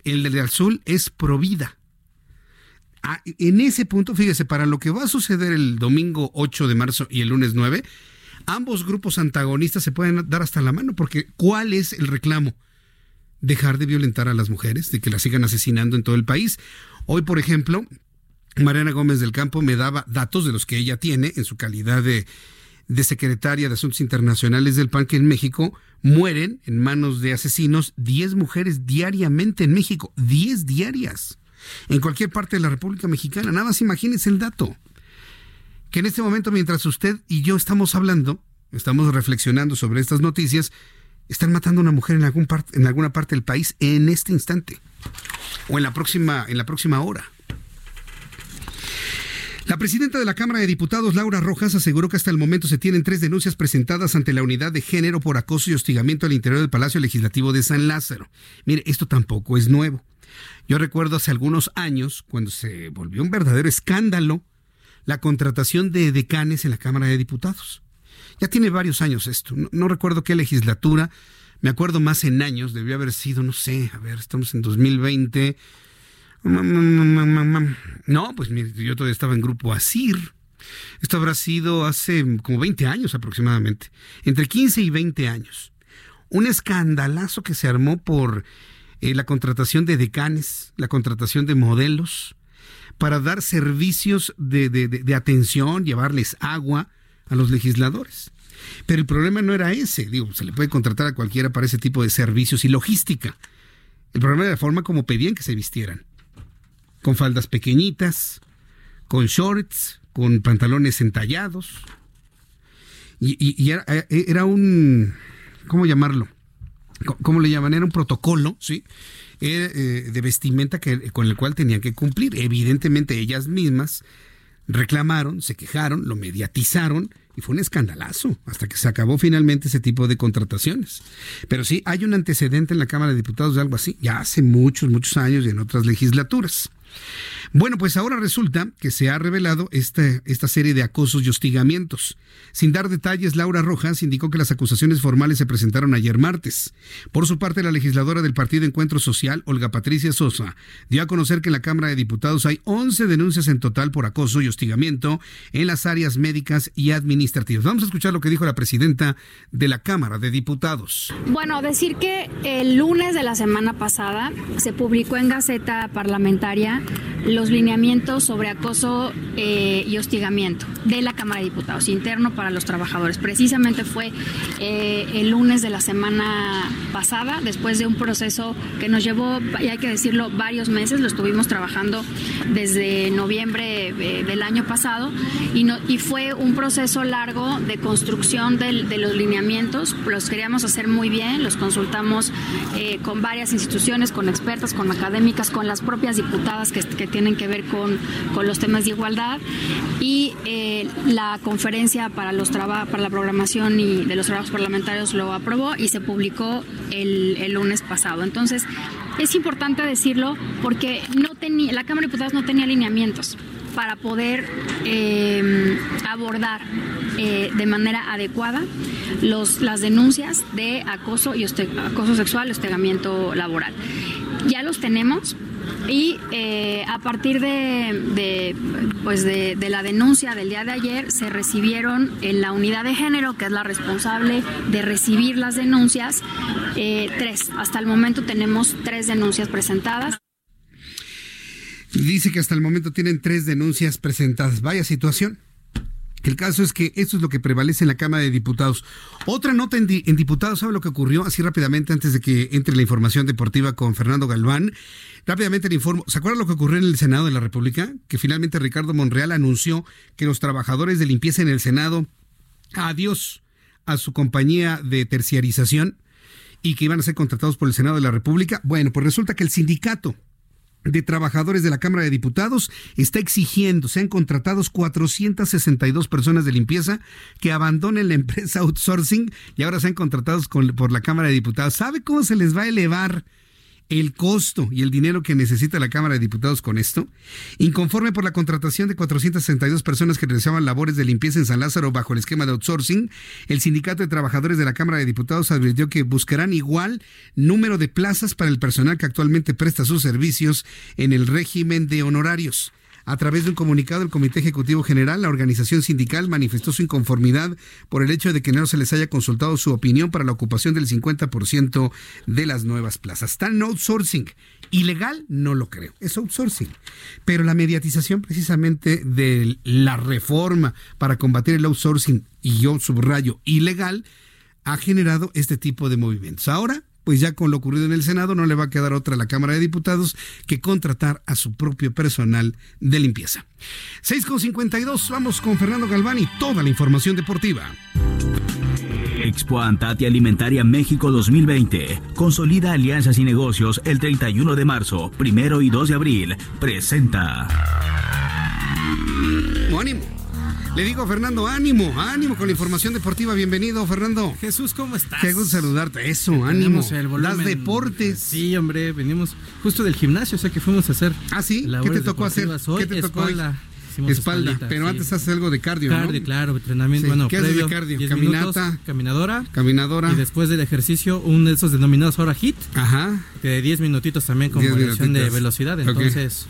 El del azul es pro vida. Ah, en ese punto, fíjese, para lo que va a suceder el domingo 8 de marzo y el lunes 9, ambos grupos antagonistas se pueden dar hasta la mano, porque ¿cuál es el reclamo? Dejar de violentar a las mujeres, de que las sigan asesinando en todo el país. Hoy, por ejemplo, Mariana Gómez del Campo me daba datos de los que ella tiene en su calidad de, de secretaria de Asuntos Internacionales del PAN, que en México mueren en manos de asesinos 10 mujeres diariamente en México, 10 diarias en cualquier parte de la República Mexicana. Nada más imagínense el dato. Que en este momento, mientras usted y yo estamos hablando, estamos reflexionando sobre estas noticias, Están matando a una mujer en, algún en alguna parte del país en este instante o en la próxima, en la próxima hora. La presidenta de la Cámara de Diputados, Laura Rojas, aseguró que hasta el momento se tienen tres denuncias presentadas ante la unidad de género por acoso y hostigamiento al interior del Palacio Legislativo de San Lázaro. Mire, esto tampoco es nuevo. Yo recuerdo hace algunos años, cuando se volvió un verdadero escándalo, la contratación de decanes en la Cámara de Diputados. Ya tiene varios años esto. No, recuerdo qué legislatura, me acuerdo más en años, debió haber sido, no sé, a ver, estamos en 2020. No, pues yo todavía estaba en grupo ASIR. Esto habrá sido hace como 20 años aproximadamente, entre 15 y 20 años. Un escandalazo que se armó por eh, la contratación de decanes, la contratación de modelos, para dar servicios de, de, atención, llevarles agua a los legisladores. Pero el problema no era ese, digo, se le puede contratar a cualquiera para ese tipo de servicios y logística. El problema era la forma como pedían que se vistieran. Con faldas pequeñitas, con shorts, con pantalones entallados. Y, era, era, un, ¿cómo llamarlo? ¿Cómo le llaman? Era un protocolo, ¿sí? Eh, de vestimenta que, con el cual tenían que cumplir. Evidentemente ellas mismas reclamaron, se quejaron, lo mediatizaron y fue un escandalazo hasta que se acabó finalmente ese tipo de contrataciones. Pero sí, hay un antecedente en la Cámara de Diputados de algo así, ya hace muchos, muchos años y en otras legislaturas. Bueno, pues ahora resulta que se ha revelado esta, esta serie de acosos y hostigamientos. Sin dar detalles, Laura Rojas indicó que las acusaciones formales se presentaron ayer martes. Por su parte, la legisladora del Partido Encuentro Social, Olga Patricia Sosa, dio a conocer que en la Cámara de Diputados hay 11 denuncias en total por acoso y hostigamiento en las áreas médicas y administrativas. Vamos a escuchar lo que dijo la presidenta de la Cámara de Diputados. Bueno, decir que el lunes de la semana pasada se publicó en Gaceta Parlamentaria los lineamientos sobre acoso eh, y hostigamiento de la Cámara de Diputados interno para los trabajadores. Precisamente fue eh, el lunes de la semana pasada, después de un proceso que nos llevó, y hay que decirlo, varios meses, lo estuvimos trabajando desde noviembre eh, del año pasado, y, no, y fue un proceso largo de construcción de los lineamientos, los queríamos hacer muy bien, los consultamos con varias instituciones, con expertas, con académicas, con las propias diputadas que, tienen que ver con, con los temas de igualdad y eh, la conferencia para los para la programación y de los trabajos parlamentarios lo aprobó y se publicó el, el lunes pasado. Entonces, es importante decirlo porque no tenía, la Cámara de Diputados no tenía alineamientos para poder eh, abordar eh, de manera adecuada los, las denuncias de acoso y acoso sexual y hostigamiento laboral. Ya los tenemos, y eh, a partir de, pues de, la denuncia del día de ayer, se recibieron en la unidad de género, que es la responsable de recibir las denuncias, eh, tres. Hasta el momento tenemos tres denuncias presentadas. Dice que hasta el momento tienen tres denuncias presentadas. Vaya situación. El caso es que esto es lo que prevalece en la Cámara de Diputados. Otra nota en, diputados, ¿sabe lo que ocurrió? Así rápidamente, antes de que entre la información deportiva con Fernando Galván. Rápidamente le informo. ¿Se acuerdan lo que ocurrió en el Senado de la República? Que finalmente Ricardo Monreal anunció que los trabajadores de limpieza en el Senado, adiós a su compañía de terciarización y que iban a ser contratados por el Senado de la República. Bueno, pues resulta que el sindicato de trabajadores de la Cámara de Diputados está exigiendo, sean contratados 462 personas de limpieza que abandonen la empresa outsourcing y ahora sean contratados por la Cámara de Diputados. ¿Sabe cómo se les va a elevar el costo y el dinero que necesita la Cámara de Diputados con esto, inconforme por la contratación de 462 personas que realizaban labores de limpieza en San Lázaro bajo el esquema de outsourcing, el Sindicato de Trabajadores de la Cámara de Diputados advirtió que buscarán igual número de plazas para el personal que actualmente presta sus servicios en el régimen de honorarios. A través de un comunicado, el Comité Ejecutivo General, la organización sindical, manifestó su inconformidad por el hecho de que no se les haya consultado su opinión para la ocupación del 50% de las nuevas plazas. Está en outsourcing. Ilegal, no lo creo. Es outsourcing. Pero la mediatización precisamente de la reforma para combatir el outsourcing, y yo subrayo ilegal, ha generado este tipo de movimientos. Ahora pues ya con lo ocurrido en el Senado no le va a quedar otra a la Cámara de Diputados que contratar a su propio personal de limpieza. 6.52, vamos con Fernando Galván y toda la información deportiva. Expo Antati Alimentaria México 2020. Consolida alianzas y negocios el 31 de marzo, primero y 2 de abril. Presenta. ánimo. Le digo, Fernando, ánimo, ánimo con la información deportiva. Bienvenido, Fernando. Jesús, ¿cómo estás? Qué gusto saludarte. Eso, ánimo. Las deportes. Sí, hombre, venimos justo del gimnasio, o sea que fuimos a hacer. Ah, sí. ¿Qué te tocó hacer? ¿Qué te tocó espalda. Espalda, pero antes haces algo de cardio, cardio, claro, entrenamiento. Bueno, ¿Qué haces de cardio? Caminata. caminadora. Caminadora. Y después del ejercicio, un de esos denominados ahora HIT. Ajá. De 10 minutitos también con variación de velocidad. Entonces.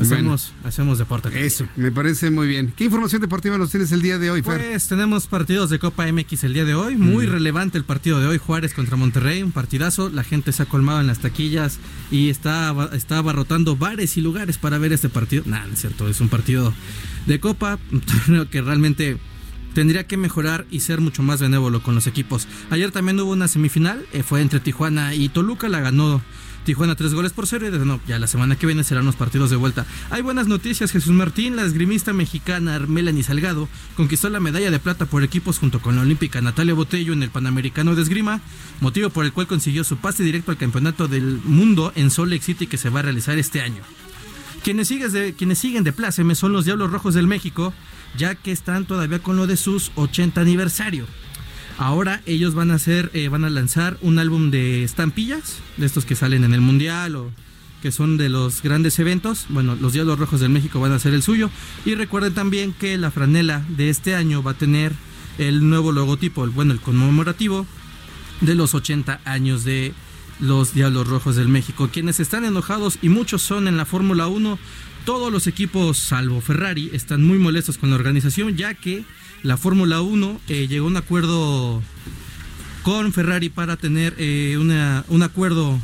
Hacemos, hacemos deporte. Eso, me parece muy bien. ¿Qué información deportiva nos tienes el día de hoy, Fer? Pues tenemos partidos de Copa MX el día de hoy. Muy relevante el partido de hoy, Juárez contra Monterrey, un partidazo. La gente se ha colmado en las taquillas y está, está abarrotando bares y lugares para ver este partido. Nada, no es cierto, es un partido de Copa, un torneo que realmente tendría que mejorar y ser mucho más benévolo con los equipos. Ayer también hubo una semifinal, eh, fue entre Tijuana y Toluca, la ganó Tijuana tres goles por cero y no, ya la semana que viene serán los partidos de vuelta. Hay buenas noticias, Jesús Martín, la esgrimista mexicana Melanie Salgado conquistó la medalla de plata por equipos junto con la olímpica Natalia Botello en el Panamericano de Esgrima, motivo por el cual consiguió su pase directo al Campeonato del Mundo en Salt Lake City que se va a realizar este año. Quienes, de, quienes siguen de pláceme son los Diablos Rojos del México, ya que están todavía con lo de sus 80 aniversario. Ahora ellos van a hacer, eh, van a lanzar un álbum de estampillas, de estos que salen en el mundial o que son de los grandes eventos. Bueno, los Diablos Rojos del México van a hacer el suyo. Y recuerden también que la franela de este año va a tener el nuevo logotipo, el, bueno, el conmemorativo de los 80 años de los Diablos Rojos del México. Quienes están enojados y muchos son en la Fórmula 1, todos los equipos salvo Ferrari están muy molestos con la organización ya que la Fórmula 1 eh, llegó a un acuerdo con Ferrari para tener eh, un acuerdo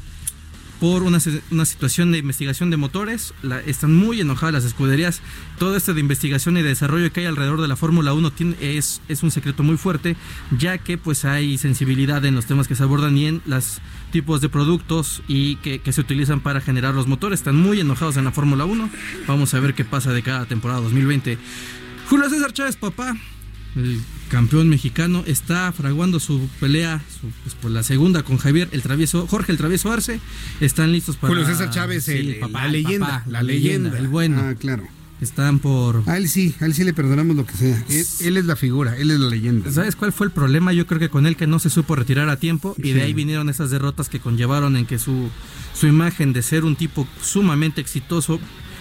por una, situación de investigación de motores. están muy enojadas las escuderías. Todo esto de investigación y de desarrollo que hay alrededor de la Fórmula 1 es, es un secreto muy fuerte, ya que pues hay sensibilidad en los temas que se abordan y en los tipos de productos y que, que se utilizan para generar los motores. Están muy enojados en la Fórmula 1. Vamos a ver qué pasa de cada temporada 2020. Julio César Chávez, papá, el campeón mexicano, está fraguando su pelea pues, por la segunda con Javier el Travieso, Jorge el Travieso Arce. Están listos para. Julio César Chávez, el, la leyenda, la leyenda, el bueno. Ah, claro. Están por. A él sí, a él sí le perdonamos lo que sea. Él, es la figura, él es la leyenda. ¿Sabes cuál fue el problema? Yo creo que con él que no se supo retirar a tiempo y de ahí vinieron esas derrotas que conllevaron en que su, su imagen de ser un tipo sumamente exitoso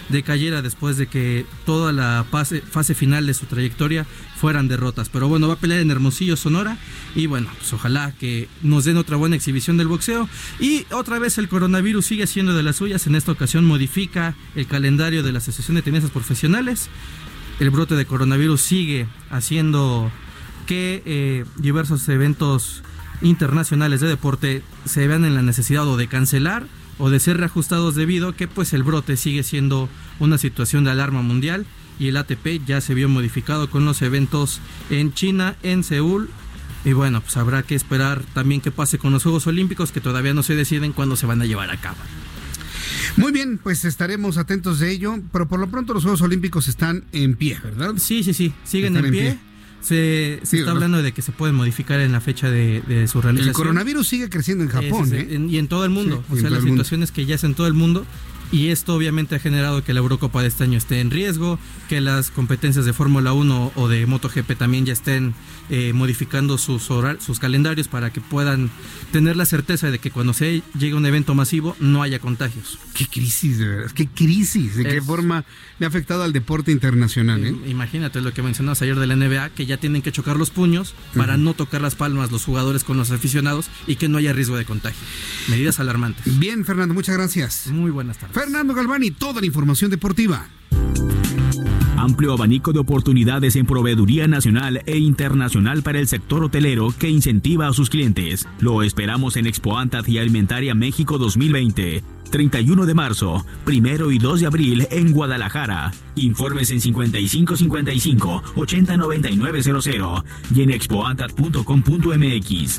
decayera después de que toda la fase, final de su trayectoria fueran derrotas. Pero bueno, va a pelear en Hermosillo, Sonora. Y bueno, pues ojalá que nos den otra buena exhibición del boxeo. Y otra vez el coronavirus sigue siendo de las suyas. En esta ocasión modifica el calendario de la Asociación de Tenistas Profesionales. El brote de coronavirus sigue haciendo que eh, diversos eventos internacionales de deporte se vean en la necesidad o de cancelar o de ser reajustados debido a que pues el brote sigue siendo una situación de alarma mundial y el ATP ya se vio modificado con los eventos en China, en Seúl y bueno, pues habrá que esperar también qué pase con los Juegos Olímpicos que todavía no se deciden cuándo se van a llevar a cabo. Muy bien, pues estaremos atentos de ello, pero por lo pronto los Juegos Olímpicos están en pie, ¿verdad? Sí, sí, sí, siguen en, pie. Se, está hablando de que se pueden modificar en la fecha de, su realización. El coronavirus sigue creciendo en Japón. ¿eh? y en todo el mundo. o sea, las situaciones que ya es en todo el mundo y esto obviamente ha generado que la Eurocopa de este año esté en riesgo, que las competencias de Fórmula 1 o de MotoGP también ya estén eh, modificando sus, sus calendarios para que puedan tener la certeza de que cuando se llegue un evento masivo no haya contagios. Qué crisis, de verdad, qué crisis, de qué forma le ha afectado al deporte internacional. ¿eh? Imagínate lo que mencionabas ayer de la NBA, que ya tienen que chocar los puños para no tocar las palmas los jugadores con los aficionados y que no haya riesgo de contagio. Medidas alarmantes. Bien, Fernando, muchas gracias. Muy buenas tardes. Fernando Galvani, toda la información deportiva. Amplio abanico de oportunidades en proveeduría nacional e internacional para el sector hotelero que incentiva a sus clientes. Lo esperamos en Expo y Alimentaria México 2020 31 de marzo, 1 y 2 de abril en Guadalajara. Informes en 5555 809900 y en expoantat.com.mx.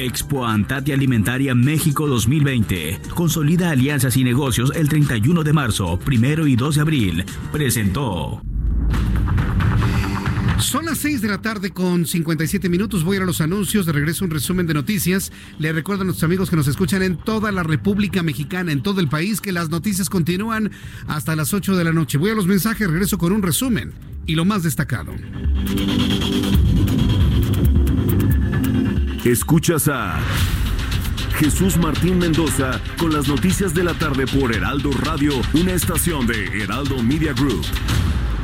Expo Antat y Alimentaria México 2020. Consolida alianzas y negocios el 31 de marzo, 1 y 2 de abril. Presentó. Son las 6 de la tarde con 57 minutos. Voy a ir a los anuncios. De regreso un resumen de noticias. Le recuerdo a nuestros amigos que nos escuchan en toda la República Mexicana, en todo el país, que las noticias continúan hasta las 8 de la noche. Voy a los mensajes, regreso con un resumen y lo más destacado. Escuchas a Jesús Martín Mendoza con las noticias de la tarde por Heraldo Radio, una estación de Heraldo Media Group.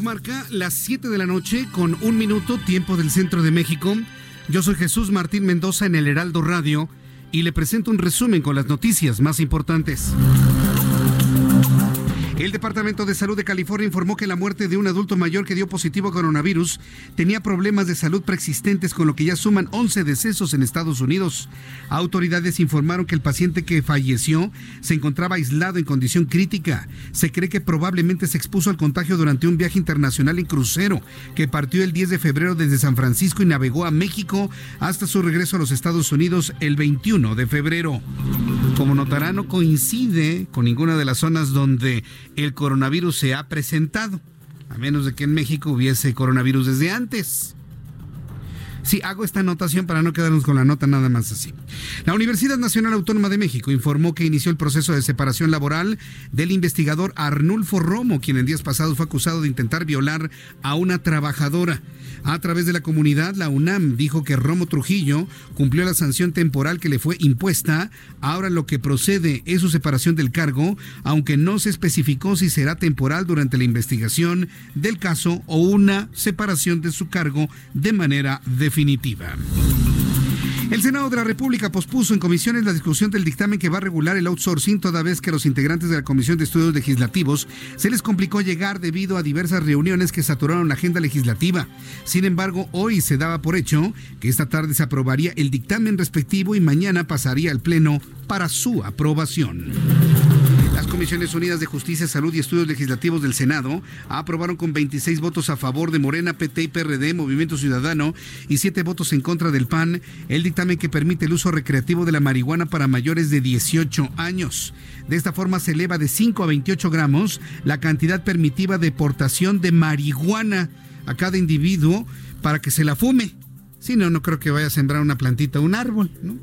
Marca las 7 de la noche con un minuto, tiempo del centro de México. Yo soy Jesús Martín Mendoza en el Heraldo Radio y le presento un resumen con las noticias más importantes. El Departamento de Salud de California informó que la muerte de un adulto mayor que dio positivo a coronavirus tenía problemas de salud preexistentes, con lo que ya suman 11 decesos en Estados Unidos. Autoridades informaron que el paciente que falleció se encontraba aislado en condición crítica. Se cree que probablemente se expuso al contagio durante un viaje internacional en crucero que partió el 10 de febrero desde San Francisco y navegó a México hasta su regreso a los Estados Unidos el 21 de febrero. Como notará, no coincide con ninguna de las zonas donde el coronavirus se ha presentado, a menos de que en México hubiese coronavirus desde antes. Sí, hago esta anotación para no quedarnos con la nota nada más así. La Universidad Nacional Autónoma de México informó que inició el proceso de separación laboral del investigador Arnulfo Romo, quien en días pasados fue acusado de intentar violar a una trabajadora. A través de la comunidad, la UNAM dijo que Romo Trujillo cumplió la sanción temporal que le fue impuesta. Ahora lo que procede es su separación del cargo, aunque no se especificó si será temporal durante la investigación del caso o una separación de su cargo de manera definitiva. El Senado de la República pospuso en comisiones la discusión del dictamen que va a regular el outsourcing toda vez que a los integrantes de la Comisión de Estudios Legislativos se les complicó llegar debido a diversas reuniones que saturaron la agenda legislativa. Sin embargo, hoy se daba por hecho que esta tarde se aprobaría el dictamen respectivo y mañana pasaría al Pleno para su aprobación. Comisiones Unidas de Justicia, Salud y Estudios Legislativos del Senado aprobaron con 26 votos a favor de Morena, PT y PRD, Movimiento Ciudadano, y 7 votos en contra del PAN, el dictamen que permite el uso recreativo de la marihuana para mayores de 18 años. De esta forma se eleva de 5 a 28 gramos la cantidad permitiva de portación de marihuana a cada individuo para que se la fume. Si no, no creo que vaya a sembrar una plantita, un árbol, ¿no?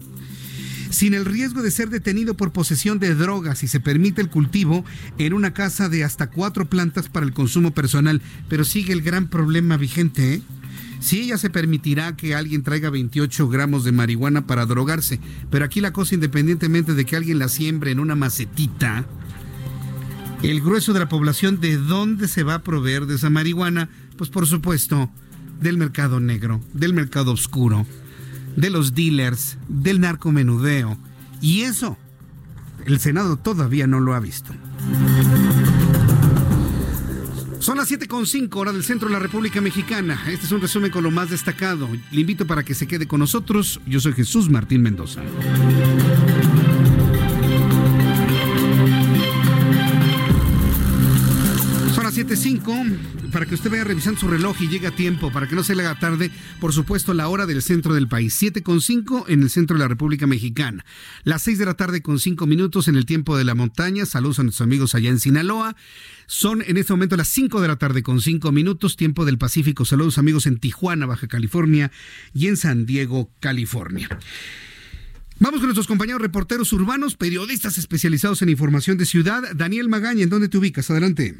Sin el riesgo de ser detenido por posesión de drogas y se permite el cultivo en una casa de hasta cuatro plantas para el consumo personal. Pero sigue el gran problema vigente, ¿eh? Sí, ella se permitirá que alguien traiga 28 gramos de marihuana para drogarse, pero aquí la cosa, independientemente de que alguien la siembre en una macetita, el grueso de la población, ¿de dónde se va a proveer de esa marihuana? Pues por supuesto, del mercado negro, del mercado oscuro de los dealers, del narcomenudeo. Y eso, el Senado todavía no lo ha visto. Son las 7.5 hora del centro de la República Mexicana. Este es un resumen con lo más destacado. Le invito para que se quede con nosotros. Yo soy Jesús Martín Mendoza. Son las 7.05 para que usted vaya revisando su reloj y llegue a tiempo, para que no se le haga tarde, por supuesto, la hora del centro del país. 7.5 en el centro de la República Mexicana. Las 6 de la tarde con 5 minutos en el tiempo de la montaña. Saludos a nuestros amigos allá en Sinaloa. Son en este momento las 5 de la tarde con 5 minutos, tiempo del Pacífico. Saludos amigos en Tijuana, Baja California y en San Diego, California. Vamos con nuestros compañeros reporteros urbanos, periodistas especializados en información de ciudad. Daniel Magaña, ¿en dónde te ubicas? Adelante.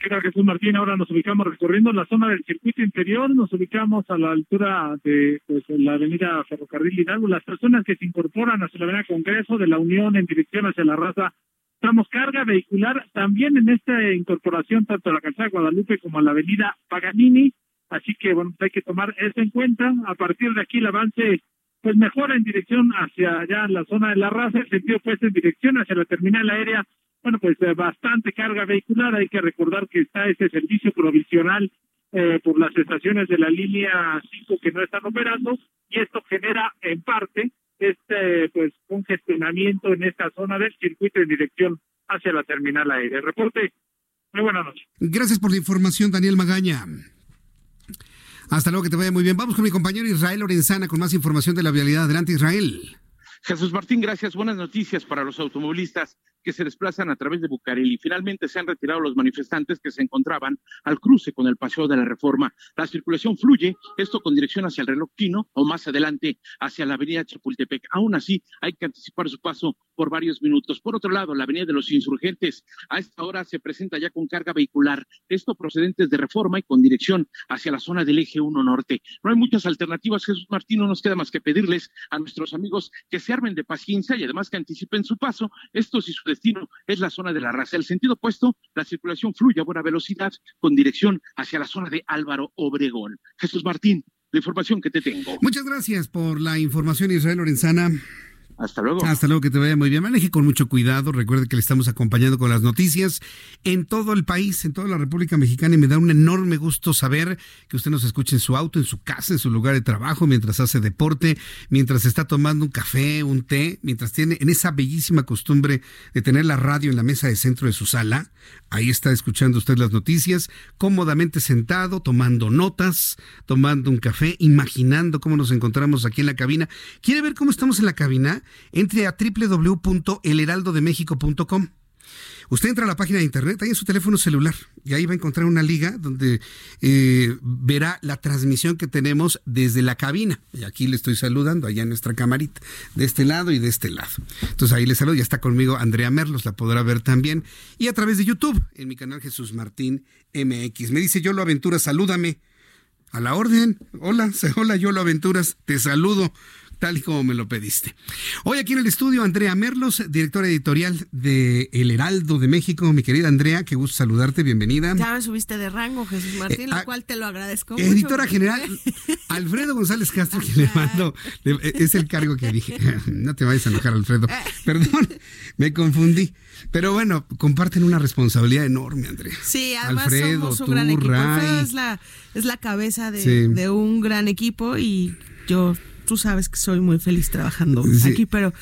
¿Qué tal Jesús Martín? Ahora nos ubicamos recorriendo la zona del circuito interior, nos ubicamos a la altura de pues, la avenida Ferrocarril Hidalgo. Las personas que se incorporan hacia la avenida Congreso de la Unión en dirección hacia la raza, estamos carga vehicular también en esta incorporación tanto a la calzada Guadalupe como a la avenida Paganini. Así que bueno, hay que tomar eso en cuenta. A partir de aquí el avance pues mejora en dirección hacia allá la zona de la raza, el sentido pues en dirección hacia la terminal aérea bueno, pues eh, bastante carga vehicular. Hay que recordar que está ese servicio provisional eh, por las estaciones de la línea 5 que no están operando y esto genera en parte este pues congestionamiento en esta zona del circuito en dirección hacia la terminal aérea. Reporte. Muy buenas noches. Gracias por la información, Daniel Magaña. Hasta luego, que te vaya muy bien. Vamos con mi compañero Israel Lorenzana con más información de la vialidad. Adelante, Israel. Jesús Martín, gracias. Buenas noticias para los automovilistas que se desplazan a través de Bucareli. Finalmente se han retirado los manifestantes que se encontraban al cruce con el Paseo de la Reforma. La circulación fluye, esto con dirección hacia el reloj Quino o más adelante hacia la avenida Chapultepec. Aún así, hay que anticipar su paso por varios minutos. Por otro lado, la avenida de los insurgentes a esta hora se presenta ya con carga vehicular, esto procedentes de Reforma y con dirección hacia la zona del eje 1 norte. No hay muchas alternativas, Jesús Martín, no nos queda más que pedirles a nuestros amigos que se armen de paciencia y además que anticipen su paso. Esto si destino es la zona de la raza. El sentido opuesto, la circulación fluye a buena velocidad con dirección hacia la zona de Álvaro Obregón. Jesús Martín, la información que te tengo. Muchas gracias por la información, Israel Lorenzana. Hasta luego. Hasta luego, que te vaya muy bien. Maneje con mucho cuidado. Recuerde que le estamos acompañando con las noticias en todo el país, en toda la República Mexicana. Y me da un enorme gusto saber que usted nos escuche en su auto, en su casa, en su lugar de trabajo, mientras hace deporte, mientras está tomando un café, un té, mientras tiene en esa bellísima costumbre de tener la radio en la mesa de centro de su sala. Ahí está escuchando usted las noticias, cómodamente sentado, tomando notas, tomando un café, imaginando cómo nos encontramos aquí en la cabina. ¿Quiere ver cómo estamos en la cabina? Entre a www.elheraldodemexico.com. Usted entra a la página de internet, ahí en su teléfono celular, y ahí va a encontrar una liga donde eh, verá la transmisión que tenemos desde la cabina. Y aquí le estoy saludando, allá en nuestra camarita, de este lado y de este lado. Entonces ahí le saludo, ya está conmigo Andrea Merlos, la podrá ver también. Y a través de YouTube, en mi canal Jesús Martín MX. Me dice Yolo Aventuras, salúdame. A la orden. Hola, hola Yolo Aventuras, te saludo tal y como me lo pediste. Hoy aquí en el estudio, Andrea Merlos, directora editorial de El Heraldo de México. Mi querida Andrea, qué gusto saludarte, bienvenida. Ya me subiste de rango, Jesús Martín, eh, lo ah, cual te lo agradezco Editora general, Alfredo González Castro, que le mando, es el cargo que dije. No te vayas a enojar, Alfredo. Perdón, me confundí. Pero bueno, comparten una responsabilidad enorme, Andrea. Sí, además Alfredo, somos un gran equipo. Alfredo es la, es la cabeza de, de un gran equipo y yo tú sabes que soy muy feliz trabajando aquí, pero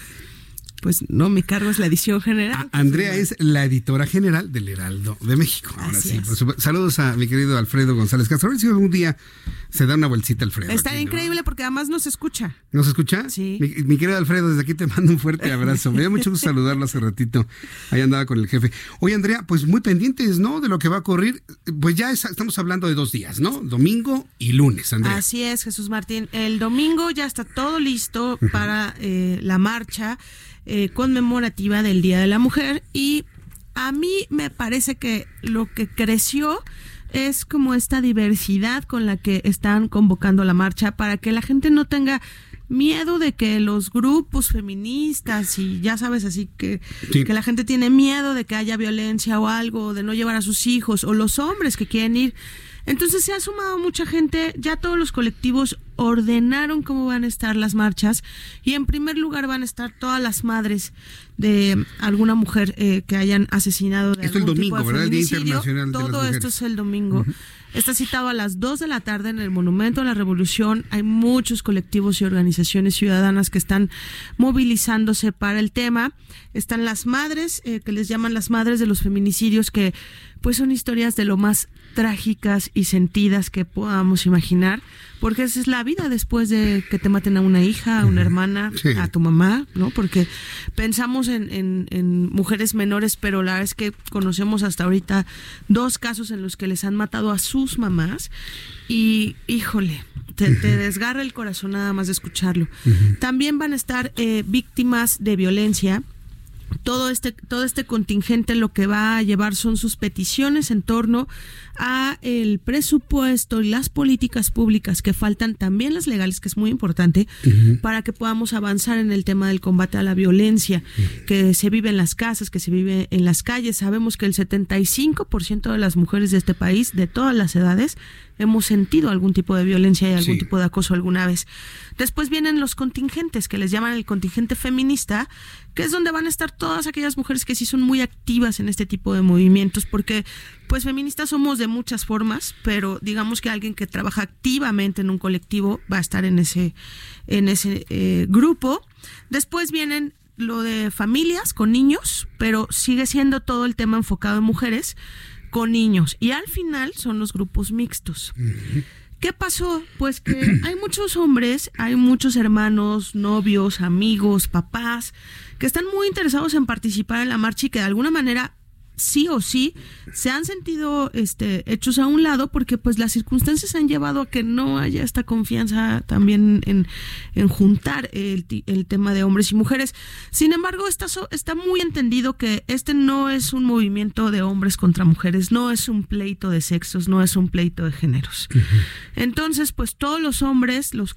pues no, mi cargo es la edición general. Andrea es la editora general del Heraldo de México. Ahora sí, saludos a mi querido Alfredo González Castro. A ver si algún día se da una vueltita, Alfredo. Está increíble porque además nos escucha. ¿Nos escucha? Sí. Mi, querido Alfredo, desde aquí te mando un fuerte abrazo. Me da mucho gusto saludarlo hace ratito. Ahí andaba con el jefe. Oye, Andrea, pues muy pendientes, ¿no? De lo que va a ocurrir. Pues ya estamos hablando de dos días, ¿no? Domingo y lunes, Andrea. Así es, Jesús Martín. El domingo ya está todo listo para eh, la marcha eh, conmemorativa del Día de la Mujer y a mí me parece que lo que creció es como esta diversidad con la que están convocando la marcha para que la gente no tenga miedo de que los grupos feministas y ya sabes así que, que la gente tiene miedo de que haya violencia o algo, de no llevar a sus hijos o los hombres que quieren ir entonces se ha sumado mucha gente, ya todos los colectivos ordenaron cómo van a estar las marchas y en primer lugar van a estar todas las madres de alguna mujer eh, que hayan asesinado de esto el domingo, ¿verdad? El Día Internacional Todo de esto es el domingo. Está citado a las 2 de la tarde en el Monumento a la Revolución. Hay muchos colectivos y organizaciones ciudadanas que están movilizándose para el tema. Están las madres, eh, que les llaman las madres de los feminicidios, que pues son historias de lo más trágicas y sentidas que podamos imaginar, porque esa es la vida después de que te maten a una hija, a una hermana, a tu mamá, ¿no? Porque pensamos en, en, mujeres menores, pero la verdad es que conocemos hasta ahorita dos casos en los que les han matado a sus mamás y, híjole, te, desgarra el corazón nada más de escucharlo. También van a estar eh, víctimas de violencia. Todo este todo este contingente lo que va a llevar son sus peticiones en torno a el presupuesto y las políticas públicas que faltan también las legales que es muy importante para que podamos avanzar en el tema del combate a la violencia que se vive en las casas que se vive en las calles sabemos que el 75% de las mujeres de este país de todas las edades hemos sentido algún tipo de violencia y algún Sí. tipo de acoso alguna vez. Después vienen los contingentes, que les llaman el contingente feminista, que es donde van a estar todas aquellas mujeres que sí son muy activas en este tipo de movimientos, porque pues feministas somos de muchas formas, pero digamos que alguien que trabaja activamente en un colectivo va a estar en ese, en ese eh, grupo. Después vienen lo de familias con niños, pero sigue siendo todo el tema enfocado en mujeres con niños. Y al final son los grupos mixtos. ¿Qué pasó? Pues que hay muchos hombres, hay muchos hermanos, novios, amigos, papás, que están muy interesados en participar en la marcha y que de alguna manera sí o sí se han sentido este hechos a un lado porque pues las circunstancias han llevado a que no haya esta confianza también en, en juntar el, el tema de hombres y mujeres. Sin embargo, está, está muy entendido que este no es un movimiento de hombres contra mujeres, no es un pleito de sexos, no es un pleito de géneros. Entonces, pues todos los hombres, los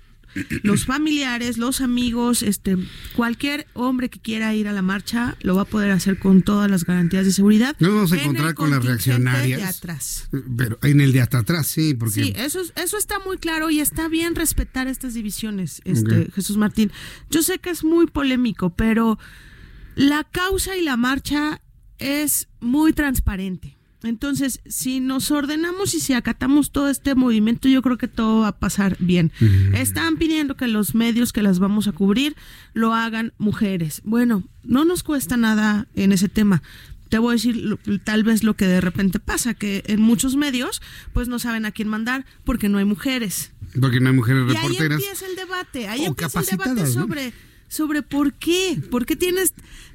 los familiares, los amigos, este, cualquier hombre que quiera ir a la marcha lo va a poder hacer con todas las garantías de seguridad. Nos vamos a en encontrar con las reaccionarias. de atrás. Pero en el de hasta atrás, sí, porque Sí, eso, es- eso está muy claro y está bien respetar estas divisiones, este. Jesús Martín. Yo sé que es muy polémico, pero la causa y la marcha es muy transparente. Entonces, si nos ordenamos y si acatamos todo este movimiento, yo creo que todo va a pasar bien. Están pidiendo que los medios que las vamos a cubrir lo hagan mujeres. Bueno, no nos cuesta nada en ese tema. Te voy a decir tal vez lo que de repente pasa, que en muchos medios pues no saben a quién mandar porque no hay mujeres. porque no hay mujeres Y ahí empieza el debate, ahí empieza el debate sobre, sobre por qué, por qué tienes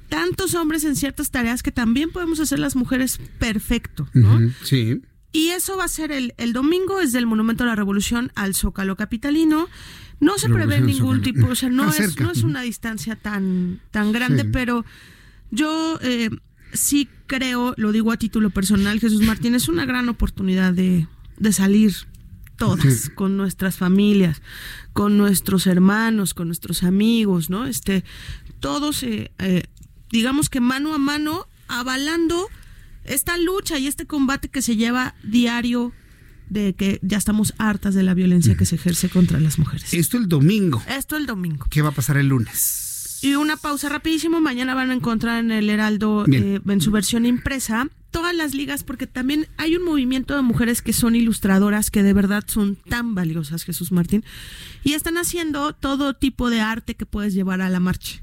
tantos hombres en ciertas tareas que también podemos hacer las mujeres perfecto, ¿no? Sí. Y eso va a ser el, el domingo, es del Monumento a la Revolución al Zócalo Capitalino. No se prevé ningún Zócalo. tipo, o sea, no es, no es una distancia tan, tan grande, Sí. pero yo eh, sí creo, lo digo a título personal, Jesús Martín, es una gran oportunidad de, de salir todas Sí. con nuestras familias, con nuestros hermanos, con nuestros amigos, ¿no? Este, todos, eh, eh, digamos que mano a mano, avalando esta lucha y este combate que se lleva diario de que ya estamos hartas de la violencia que se ejerce contra las mujeres. Esto el domingo. Esto el domingo. ¿Qué va a pasar el lunes? Y una pausa rapidísimo, mañana van a encontrar en el Heraldo, eh, en su versión impresa, todas las ligas, porque también hay un movimiento de mujeres que son ilustradoras, que de verdad son tan valiosas, Jesús Martín, y están haciendo todo tipo de arte que puedes llevar a la marcha.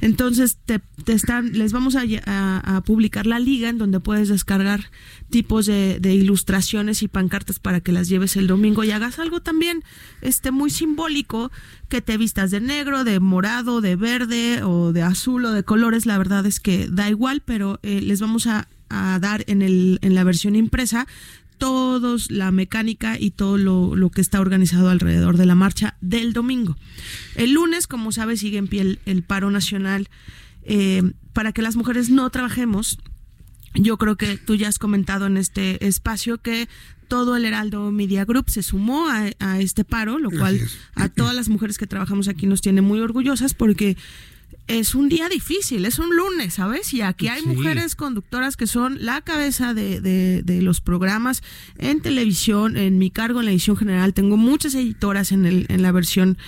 Entonces te, te están, les vamos a, publicar la liga en donde puedes descargar tipos de, de ilustraciones y pancartas para que las lleves el domingo y hagas algo también este muy simbólico que te vistas de negro, de morado, de verde o de azul o de colores. La verdad es que da igual, pero eh, les vamos a, a dar en, el, en la versión impresa todos la mecánica y todo lo, lo que está organizado alrededor de la marcha del domingo. El lunes, como sabes, sigue en pie el, el paro nacional eh, para que las mujeres no trabajemos. Yo creo que tú ya has comentado en este espacio que todo el Heraldo Media Group se sumó a, a este paro, lo cual a todas las mujeres que trabajamos aquí nos tiene muy orgullosas porque es un día difícil, es un lunes, ¿sabes? Y aquí hay Sí. mujeres conductoras que son la cabeza de, de- de los programas en televisión, en mi cargo en la edición general. Tengo muchas editoras en, el, en la versión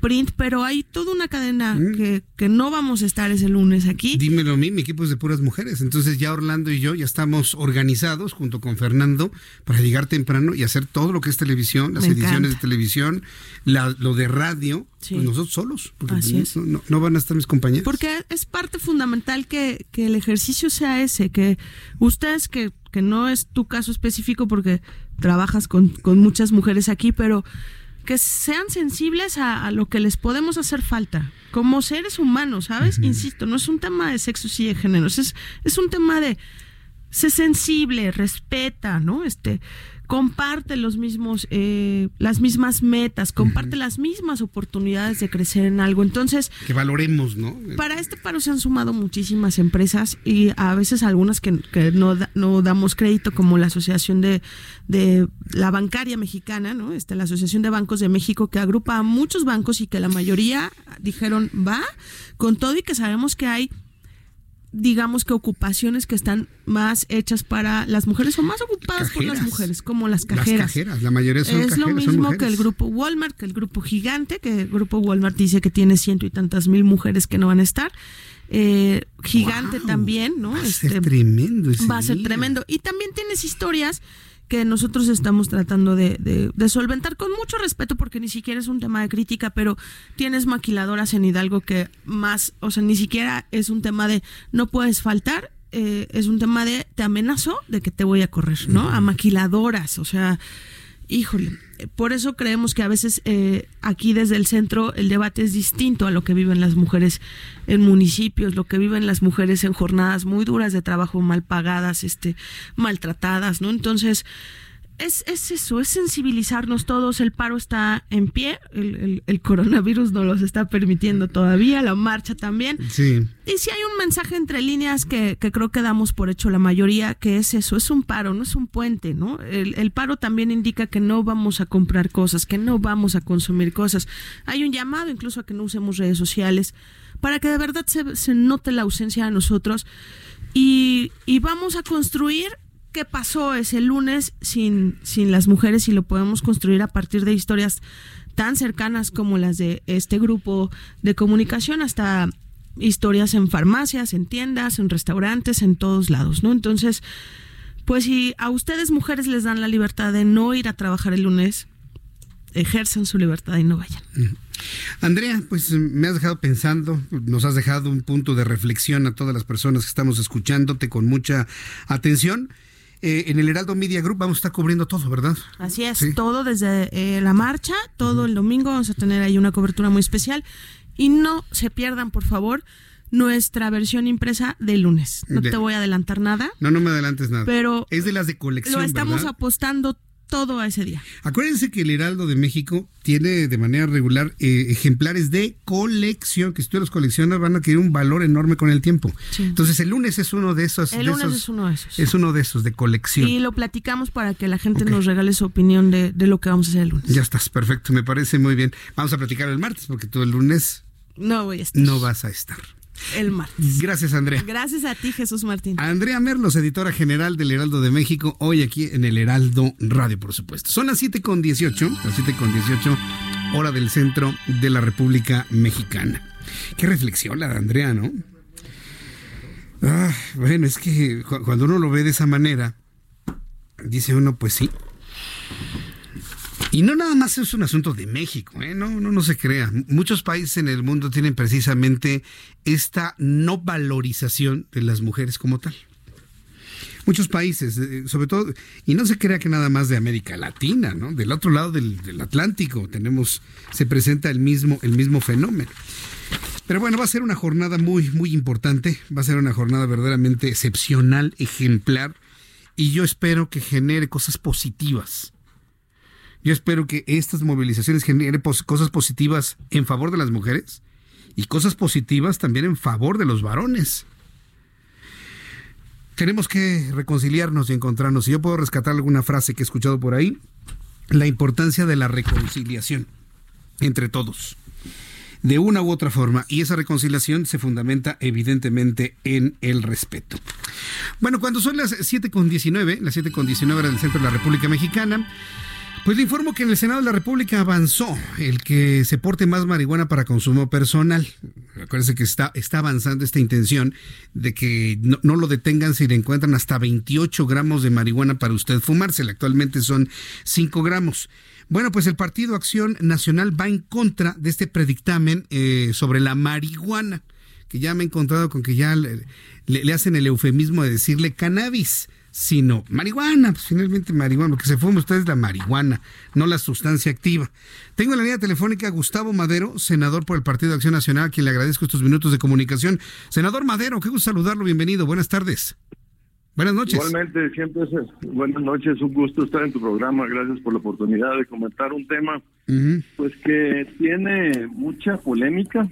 print, pero hay toda una cadena que, que no vamos a estar ese lunes aquí. Dímelo a mí, mi equipo es de puras mujeres. Entonces ya Orlando y yo ya estamos organizados junto con Fernando para llegar temprano y hacer todo lo que es televisión, las Me ediciones encanta. de televisión, la- lo de radio, Sí. pues nosotros solos. Porque Así no, es. no- no van a estar mis compañeros. Porque es parte fundamental que, que el ejercicio sea ese, que ustedes, que, que no es tu caso específico porque trabajas con, con muchas mujeres aquí, pero que sean sensibles a, a lo que les podemos hacer falta como seres humanos, ¿sabes? Insisto, no es un tema de sexos y de géneros, es, es un tema de sé sensible, respeta, ¿no? Este, comparte los mismos, eh, las mismas metas, comparte las mismas oportunidades de crecer en algo. Entonces, que valoremos, ¿no? Para este paro se han sumado muchísimas empresas y a veces algunas que, que no, no damos crédito, como la Asociación de, de la Bancaria Mexicana, ¿no? Este, la Asociación de Bancos de México, que agrupa a muchos bancos y que la mayoría dijeron va con todo y que sabemos que hay digamos que ocupaciones que están más hechas para las mujeres o más ocupadas por las mujeres, como las cajeras. Las cajeras, la mayoría son Es lo mismo que el grupo Walmart, que el grupo gigante, que el grupo Walmart dice que tiene ciento y tantas mil mujeres que no van a estar. Eh, gigante también, ¿no? Va a ser este, tremendo. va a ser tremendo. Y también tienes historias que nosotros estamos tratando de, solventar con mucho respeto porque ni siquiera es un tema de crítica, pero tienes maquiladoras en Hidalgo que más, o sea, ni siquiera es un tema de no puedes faltar, eh, es un tema de te amenazo de que te voy a correr, ¿no? A maquiladoras, o sea, híjole, por eso creemos que a veces eh, aquí desde el centro el debate es distinto a lo que viven las mujeres en municipios, lo que viven las mujeres en jornadas muy duras de trabajo, mal pagadas, este, maltratadas, ¿no? Entonces, es, es, eso, es sensibilizarnos todos. El paro está en pie, el, el, coronavirus no los está permitiendo todavía, la marcha también. Sí. Y si hay un mensaje entre líneas que, que, creo que damos por hecho la mayoría, que es eso, es un paro, no es un puente, ¿no? El, el paro también indica que no vamos a comprar cosas, que no vamos a consumir cosas. Hay un llamado incluso a que no usemos redes sociales para que de verdad se, se note la ausencia de nosotros y, y vamos a construir qué pasó ese lunes sin, sin las mujeres y lo podemos construir a partir de historias tan cercanas como las de este grupo de comunicación hasta historias en farmacias, en tiendas, en restaurantes, en todos lados, ¿no? Entonces, pues si a ustedes mujeres les dan la libertad de no ir a trabajar el lunes, ejerzan su libertad y no vayan. Andrea, pues me has dejado pensando, nos has dejado un punto de reflexión a todas las personas que estamos escuchándote con mucha atención. Eh, en el Heraldo Media Group vamos a estar cubriendo todo, ¿verdad? Así es, todo desde eh, la marcha, todo el domingo vamos a tener ahí una cobertura muy especial y no se pierdan, por favor, nuestra versión impresa de lunes. No te voy a adelantar nada. No, no me adelantes nada. Pero es de las de colección. Lo estamos apostando todo a ese día. Acuérdense que el Heraldo de México tiene de manera regular eh, ejemplares de colección, que si tú los coleccionas van a adquirir un valor enorme con el tiempo. Entonces el lunes es uno de esos. El lunes es uno de esos. Es uno de esos, de colección. Y lo platicamos para que la gente nos regale su opinión de, de, lo que vamos a hacer el lunes. Ya estás, perfecto, me parece muy bien. Vamos a platicar el martes porque tú el lunes... No voy a estar. No vas a estar el martes. Gracias, Andrea. Gracias a ti, Jesús Martín. Andrea Merlos, editora general del Heraldo de México, hoy aquí en el Heraldo Radio, por supuesto. Son las 7 con 18, las 7 con 18, hora del centro de la República Mexicana. Qué reflexión la de Andrea, ¿no? Ah, bueno, es que cuando uno lo ve de esa manera, dice uno, pues sí, y no nada más es un asunto de México, ¿eh? no, no, no se crea. Muchos países en el mundo tienen precisamente esta no valorización de las mujeres como tal. Muchos países, eh, sobre todo, y no se crea que nada más de América Latina, ¿no? Del otro lado del, del Atlántico tenemos, se presenta el mismo, el mismo fenómeno. Pero bueno, va a ser una jornada muy, muy importante, va a ser una jornada verdaderamente excepcional, ejemplar, y yo espero que genere cosas positivas yo espero que estas movilizaciones generen cosas positivas en favor de las mujeres y cosas positivas también en favor de los varones. Tenemos que reconciliarnos y encontrarnos. Si yo puedo rescatar alguna frase que he escuchado por ahí, la importancia de la reconciliación entre todos, de una u otra forma, y esa reconciliación se fundamenta evidentemente en el respeto. Bueno, cuando son las 7.19, las 7.19 horas del centro de la República Mexicana, pues le informo que en el Senado de la República avanzó el que se porte más marihuana para consumo personal. Acuérdense que está, está avanzando esta intención de que no, lo detengan si le encuentran hasta 28 gramos de marihuana para usted fumársela. Actualmente son 5 gramos. Bueno, pues el Partido Acción Nacional va en contra de este predictamen eh, sobre la marihuana, que ya me he encontrado con que ya le hacen el eufemismo de decirle cannabis sino marihuana, pues finalmente marihuana, lo que se fuma usted es la marihuana, no la sustancia activa. Tengo en la línea telefónica a Gustavo Madero, senador por el Partido de Acción Nacional, a quien le agradezco estos minutos de comunicación. Senador Madero, qué gusto saludarlo, bienvenido, buenas tardes. Buenas noches. Igualmente, siempre es, buenas noches, un gusto estar en tu programa, gracias por la oportunidad de comentar un tema pues que tiene mucha polémica,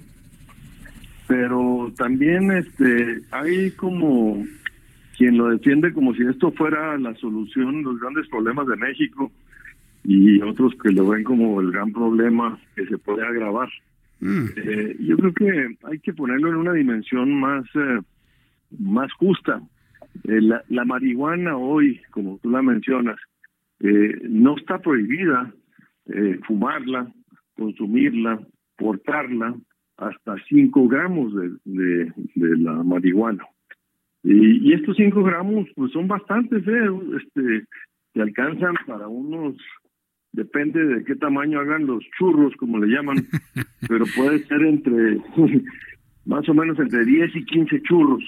pero también este hay como quien lo defiende como si esto fuera la solución los grandes problemas de México y otros que lo ven como el gran problema que se puede agravar. Eh, yo creo que hay que ponerlo en una dimensión más eh, más justa. Eh, la, la, marihuana hoy, como tú la mencionas, no está prohibida fumarla, consumirla, portarla hasta 5 gramos de, de, de la marihuana. Y, y, estos 5 gramos pues son bastantes, ¿eh? este, que alcanzan para unos depende de qué tamaño hagan los churros, como le llaman, pero puede ser entre más o menos entre 10 y 15 churros.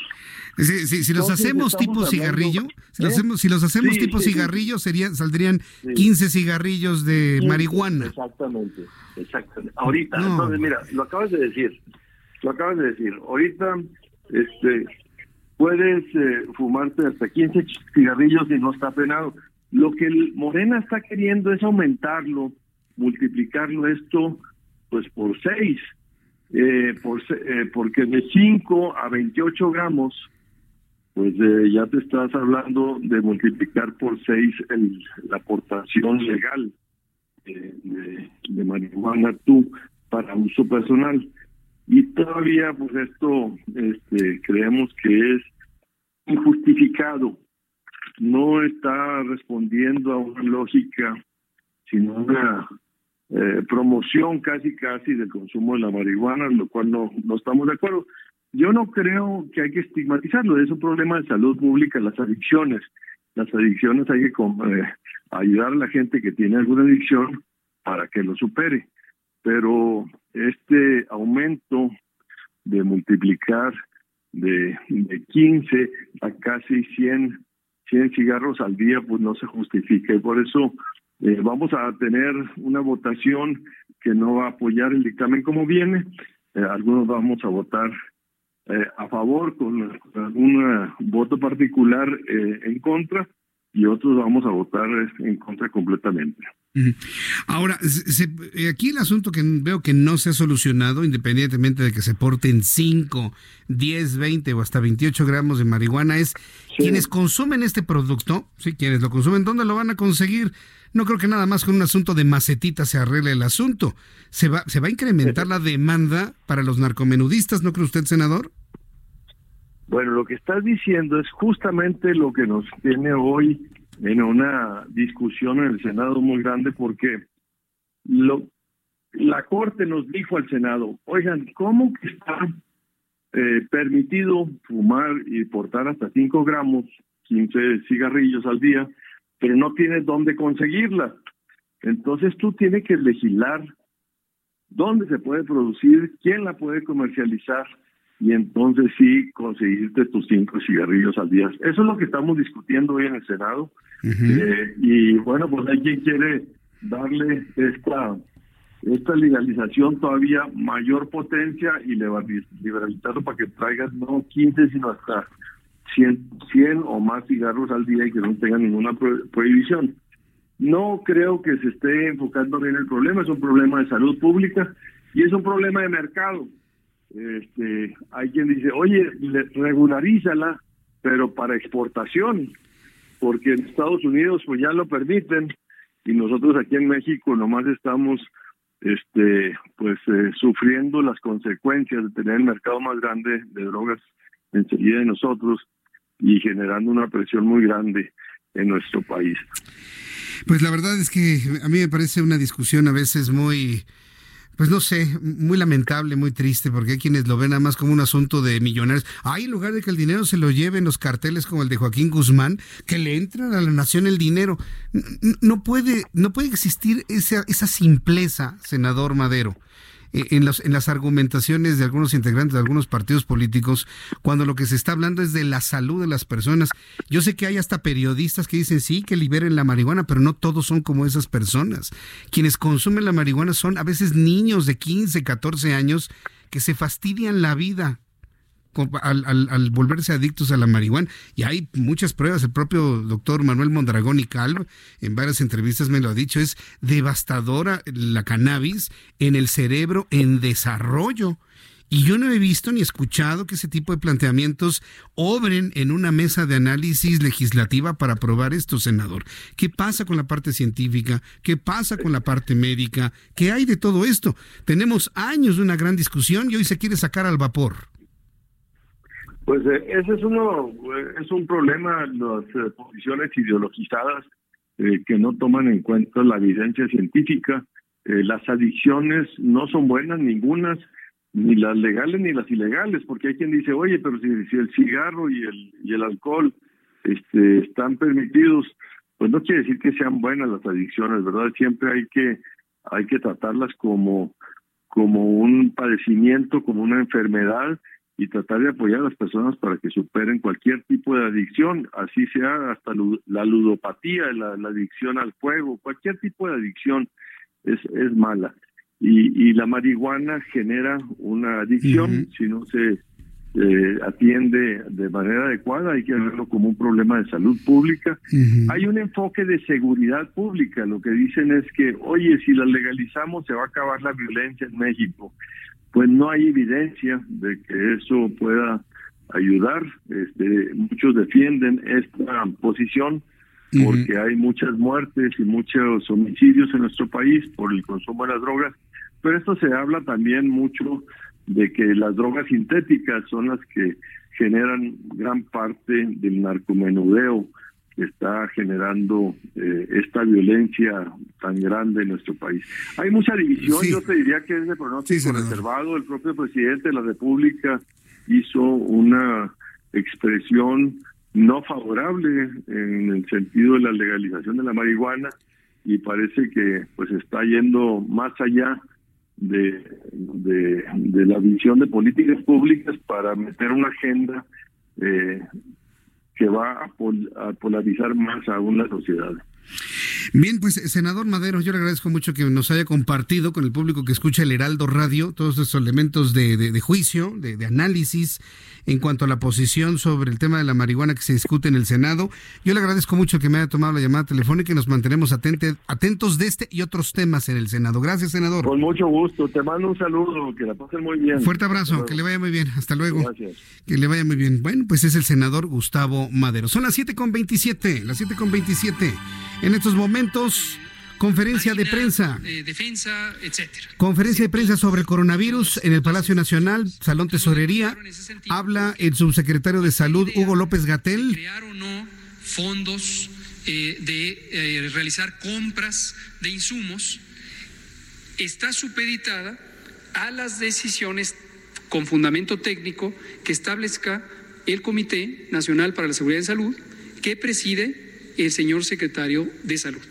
si los hacemos tipo cigarrillo, si, los hacemos, si los hacemos tipo cigarrillo, serían saldrían 15 cigarrillos de marihuana. Exactamente, exactamente. Ahorita, entonces mira, lo acabas de decir, lo acabas de decir. Ahorita, este, puedes eh, fumarte hasta 15 cigarrillos y no está penado. Lo que el Morena está queriendo es aumentarlo, multiplicarlo esto, pues por seis, eh, por, eh, porque de 5 a 28 gramos, pues eh, ya te estás hablando de multiplicar por seis el, la aportación legal de, de marihuana tú para uso personal. Y todavía, pues esto este, creemos que es injustificado no está respondiendo a una lógica, sino una eh, promoción casi casi del consumo de la marihuana, lo cual no, no estamos de acuerdo. Yo no creo que hay que estigmatizarlo, es un problema de salud pública, las adicciones. Las adicciones hay que eh, ayudar a la gente que tiene alguna adicción para que lo supere. Pero este aumento de multiplicar de, de 15 a casi 100 100 cigarros al día, pues no se justifica. Y por eso eh, vamos a tener una votación que no va a apoyar el dictamen como viene. Eh, algunos vamos a votar eh, a favor con algún voto particular en contra y otros vamos a votar en contra completamente. Ahora, eh, aquí el asunto que veo que no se ha solucionado, independientemente de que se porten 5, 10, 20 o hasta 28 gramos de marihuana, es quienes consumen este producto, sí, quienes lo consumen, ¿dónde lo van a conseguir? No creo que nada más con un asunto de macetita se arregle el asunto. ¿Se va, se va a incrementar la demanda para los narcomenudistas, no cree usted, senador? Bueno, lo que estás diciendo es justamente lo que nos tiene hoy en una discusión en el Senado muy grande porque lo, la Corte nos dijo al Senado, oigan, ¿cómo que está eh, permitido fumar y portar hasta 5 gramos, 15 cigarrillos al día, pero no tienes dónde conseguirla? Entonces tú tienes que legislar dónde se puede producir, quién la puede comercializar y entonces sí conseguirte tus cinco cigarrillos al día. Eso es lo que estamos discutiendo hoy en el Senado. Eh, y bueno, pues hay quien quiere darle esta esta legalización todavía mayor potencia y liberalizarlo para que traigas no 15 sino hasta 100, 100 o más cigarros al día y que no tengan ninguna prohibición. No creo que se esté enfocando bien el problema, es un problema de salud pública y es un problema de mercado este, hay quien dice, oye, regularízala, pero para exportación, porque en Estados Unidos pues ya lo permiten y nosotros aquí en México nomás estamos este pues eh, sufriendo las consecuencias de tener el mercado más grande de drogas enseguida de nosotros y generando una presión muy grande en nuestro país. Pues la verdad es que a mí me parece una discusión a veces muy pues no sé, muy lamentable, muy triste, porque hay quienes lo ven nada más como un asunto de millonarios. Hay en lugar de que el dinero se lo lleven los carteles como el de Joaquín Guzmán, que le entran a la nación el dinero. No puede, no puede existir esa, esa simpleza, senador Madero. Eh, en, en las argumentaciones de algunos integrantes de algunos partidos políticos cuando lo que se está hablando es de la salud de las personas. Yo sé que hay hasta periodistas que dicen sí, que liberen la marihuana, pero no todos son como esas personas. Quienes consumen la marihuana son a veces niños de 15, 14 años que se fastidian la vida al, volverse adictos a la marihuana. Y hay muchas pruebas. El propio doctor Manuel Mondragón y Calv, en varias entrevistas me lo ha dicho, es devastadora la cannabis en el cerebro en desarrollo. Y yo no he visto ni escuchado que ese tipo de planteamientos obren en una mesa de análisis legislativa para aprobar esto, senador. ¿Qué pasa con la parte científica? ¿Qué pasa con la parte médica? ¿Qué hay de todo esto? Tenemos años de una gran discusión y hoy se quiere sacar al vapor. Pues eh, ese es uno, eh, es un problema, las eh, posiciones ideologizadas que no toman en cuenta la evidencia científica. las adicciones no son buenas, ningunas ni las legales ni las ilegales, porque hay quien dice, oye, pero si, el cigarro y el, y el alcohol este, están permitidos, pues no quiere decir que sean buenas las adicciones, ¿verdad? Siempre hay que, hay que tratarlas como, como un padecimiento, como una enfermedad y tratar de apoyar a las personas para que superen cualquier tipo de adicción, así sea hasta la ludopatía, la, la adicción al fuego, cualquier tipo de adicción es, es mala y, la marihuana genera una adicción si no se eh, atiende de manera adecuada, hay que verlo como un problema de salud pública. Hay un enfoque de seguridad pública, lo que dicen es que, oye, si la legalizamos se va a acabar la violencia en México. Pues no hay evidencia de que eso pueda ayudar. Este, muchos defienden esta posición porque hay muchas muertes y muchos homicidios en nuestro país por el consumo de las drogas pero esto se habla también mucho de que las drogas sintéticas son las que generan gran parte del narcomenudeo está generando eh, esta violencia tan grande en nuestro país. Hay mucha división, yo te diría que es de pronóstico reservado. El propio presidente de la República hizo una expresión no favorable en el sentido de la legalización de la marihuana y parece que pues está yendo más allá de, de, la visión de políticas públicas para meter una agenda eh, que va a, polarizar más aún la sociedad. Bien, pues senador Madero, yo le agradezco mucho que nos haya compartido con el público que escucha el Heraldo Radio todos esos elementos de, de, juicio, de, de, análisis en cuanto a la posición sobre el tema de la marihuana que se discute en el Senado. Yo le agradezco mucho que me haya tomado la llamada telefónica y nos mantenemos atentos de este y otros temas en el Senado. Gracias, senador. Con mucho gusto. Te mando un saludo. Que la pasen muy bien. Fuerte abrazo. Que le vaya muy bien. Hasta luego. Gracias. Que le vaya muy bien. Bueno, pues es el senador Gustavo Madero. Son las 7.27. Las 7.27. En estos momentos... Conferencia de prensa. defensa, etcétera. Conferencia de prensa sobre el coronavirus en el Palacio Nacional, Salón Tesorería. Habla el subsecretario de Salud, Hugo López Gatel. Crear o no fondos eh, de eh, realizar compras de insumos está supeditada a las decisiones con fundamento técnico que establezca el Comité Nacional para la Seguridad de Salud, que preside el señor secretario de Salud.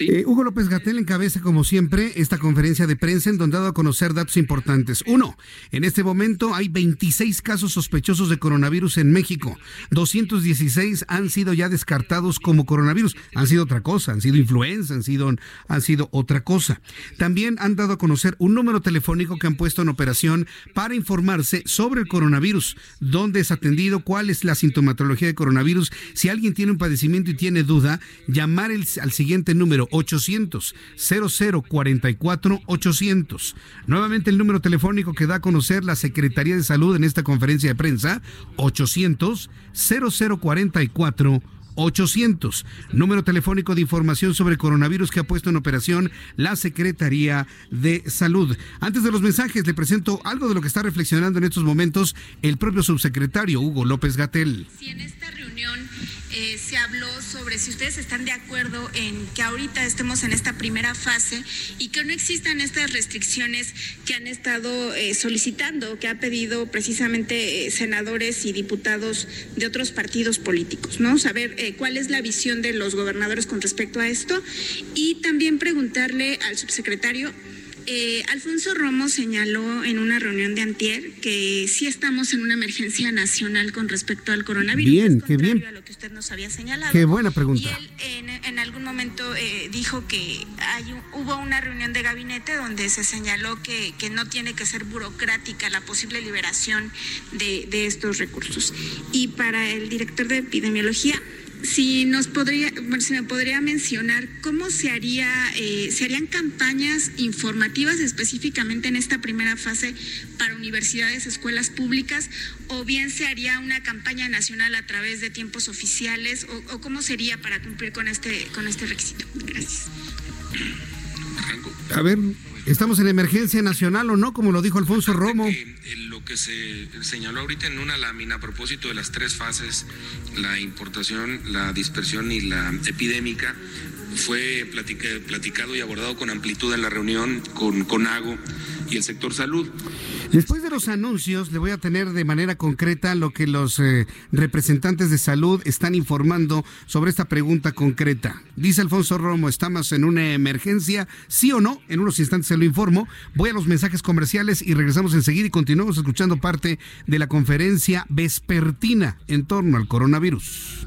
Eh, Hugo López Gatel encabeza, como siempre, esta conferencia de prensa en donde ha dado a conocer datos importantes. Uno, en este momento hay 26 casos sospechosos de coronavirus en México. 216 han sido ya descartados como coronavirus. Han sido otra cosa, han sido influenza, han sido, han sido otra cosa. También han dado a conocer un número telefónico que han puesto en operación para informarse sobre el coronavirus, dónde es atendido, cuál es la sintomatología de coronavirus, si alguien tiene un padecimiento y tiene duda, llamar al siguiente número 800 0044 800. Nuevamente el número telefónico que da a conocer la Secretaría de Salud en esta conferencia de prensa 800 0044 800. Número telefónico de información sobre coronavirus que ha puesto en operación la Secretaría de Salud. Antes de los mensajes, le presento algo de lo que está reflexionando en estos momentos el propio subsecretario Hugo López Gatel. Si en esta reunión eh, se habló sobre si ustedes están de acuerdo en que ahorita estemos en esta primera fase y que no existan estas restricciones que han estado eh, solicitando, que ha pedido precisamente eh, senadores y diputados de otros partidos políticos, ¿no? Saber cuál es la visión de los gobernadores con respecto a esto y también preguntarle al subsecretario Eh, Alfonso Romo señaló en una reunión de antier que sí estamos en una emergencia nacional con respecto al coronavirus. Bien, qué bien. A lo que usted nos había señalado. Qué buena pregunta. Y él en, en algún momento eh, dijo que hay hubo una reunión de gabinete donde se señaló que, que no tiene que ser burocrática la posible liberación de, de estos recursos. Y para el director de epidemiología, si nos podría, si me podría mencionar cómo se haría, eh, se harían campañas informativas específicamente en esta primera fase para universidades, escuelas públicas, o bien se haría una campaña nacional a través de tiempos oficiales, o, o cómo sería para cumplir con este, con este requisito. Gracias. A ver, ¿estamos en emergencia nacional o no? Como lo dijo Alfonso Romo. Eh, lo que se señaló ahorita en una lámina a propósito de las tres fases, la importación, la dispersión y la epidémica, fue platica- platicado y abordado con amplitud en la reunión con CONAGO y el sector salud. Después de los anuncios, le voy a tener de manera concreta lo que los eh, representantes de salud están informando sobre esta pregunta concreta. Dice Alfonso Romo, ¿estamos en una emergencia? ¿Sí o no? En unos instantes se lo informo. Voy a los mensajes comerciales y regresamos enseguida y continuamos escuchando parte de la conferencia vespertina en torno al coronavirus.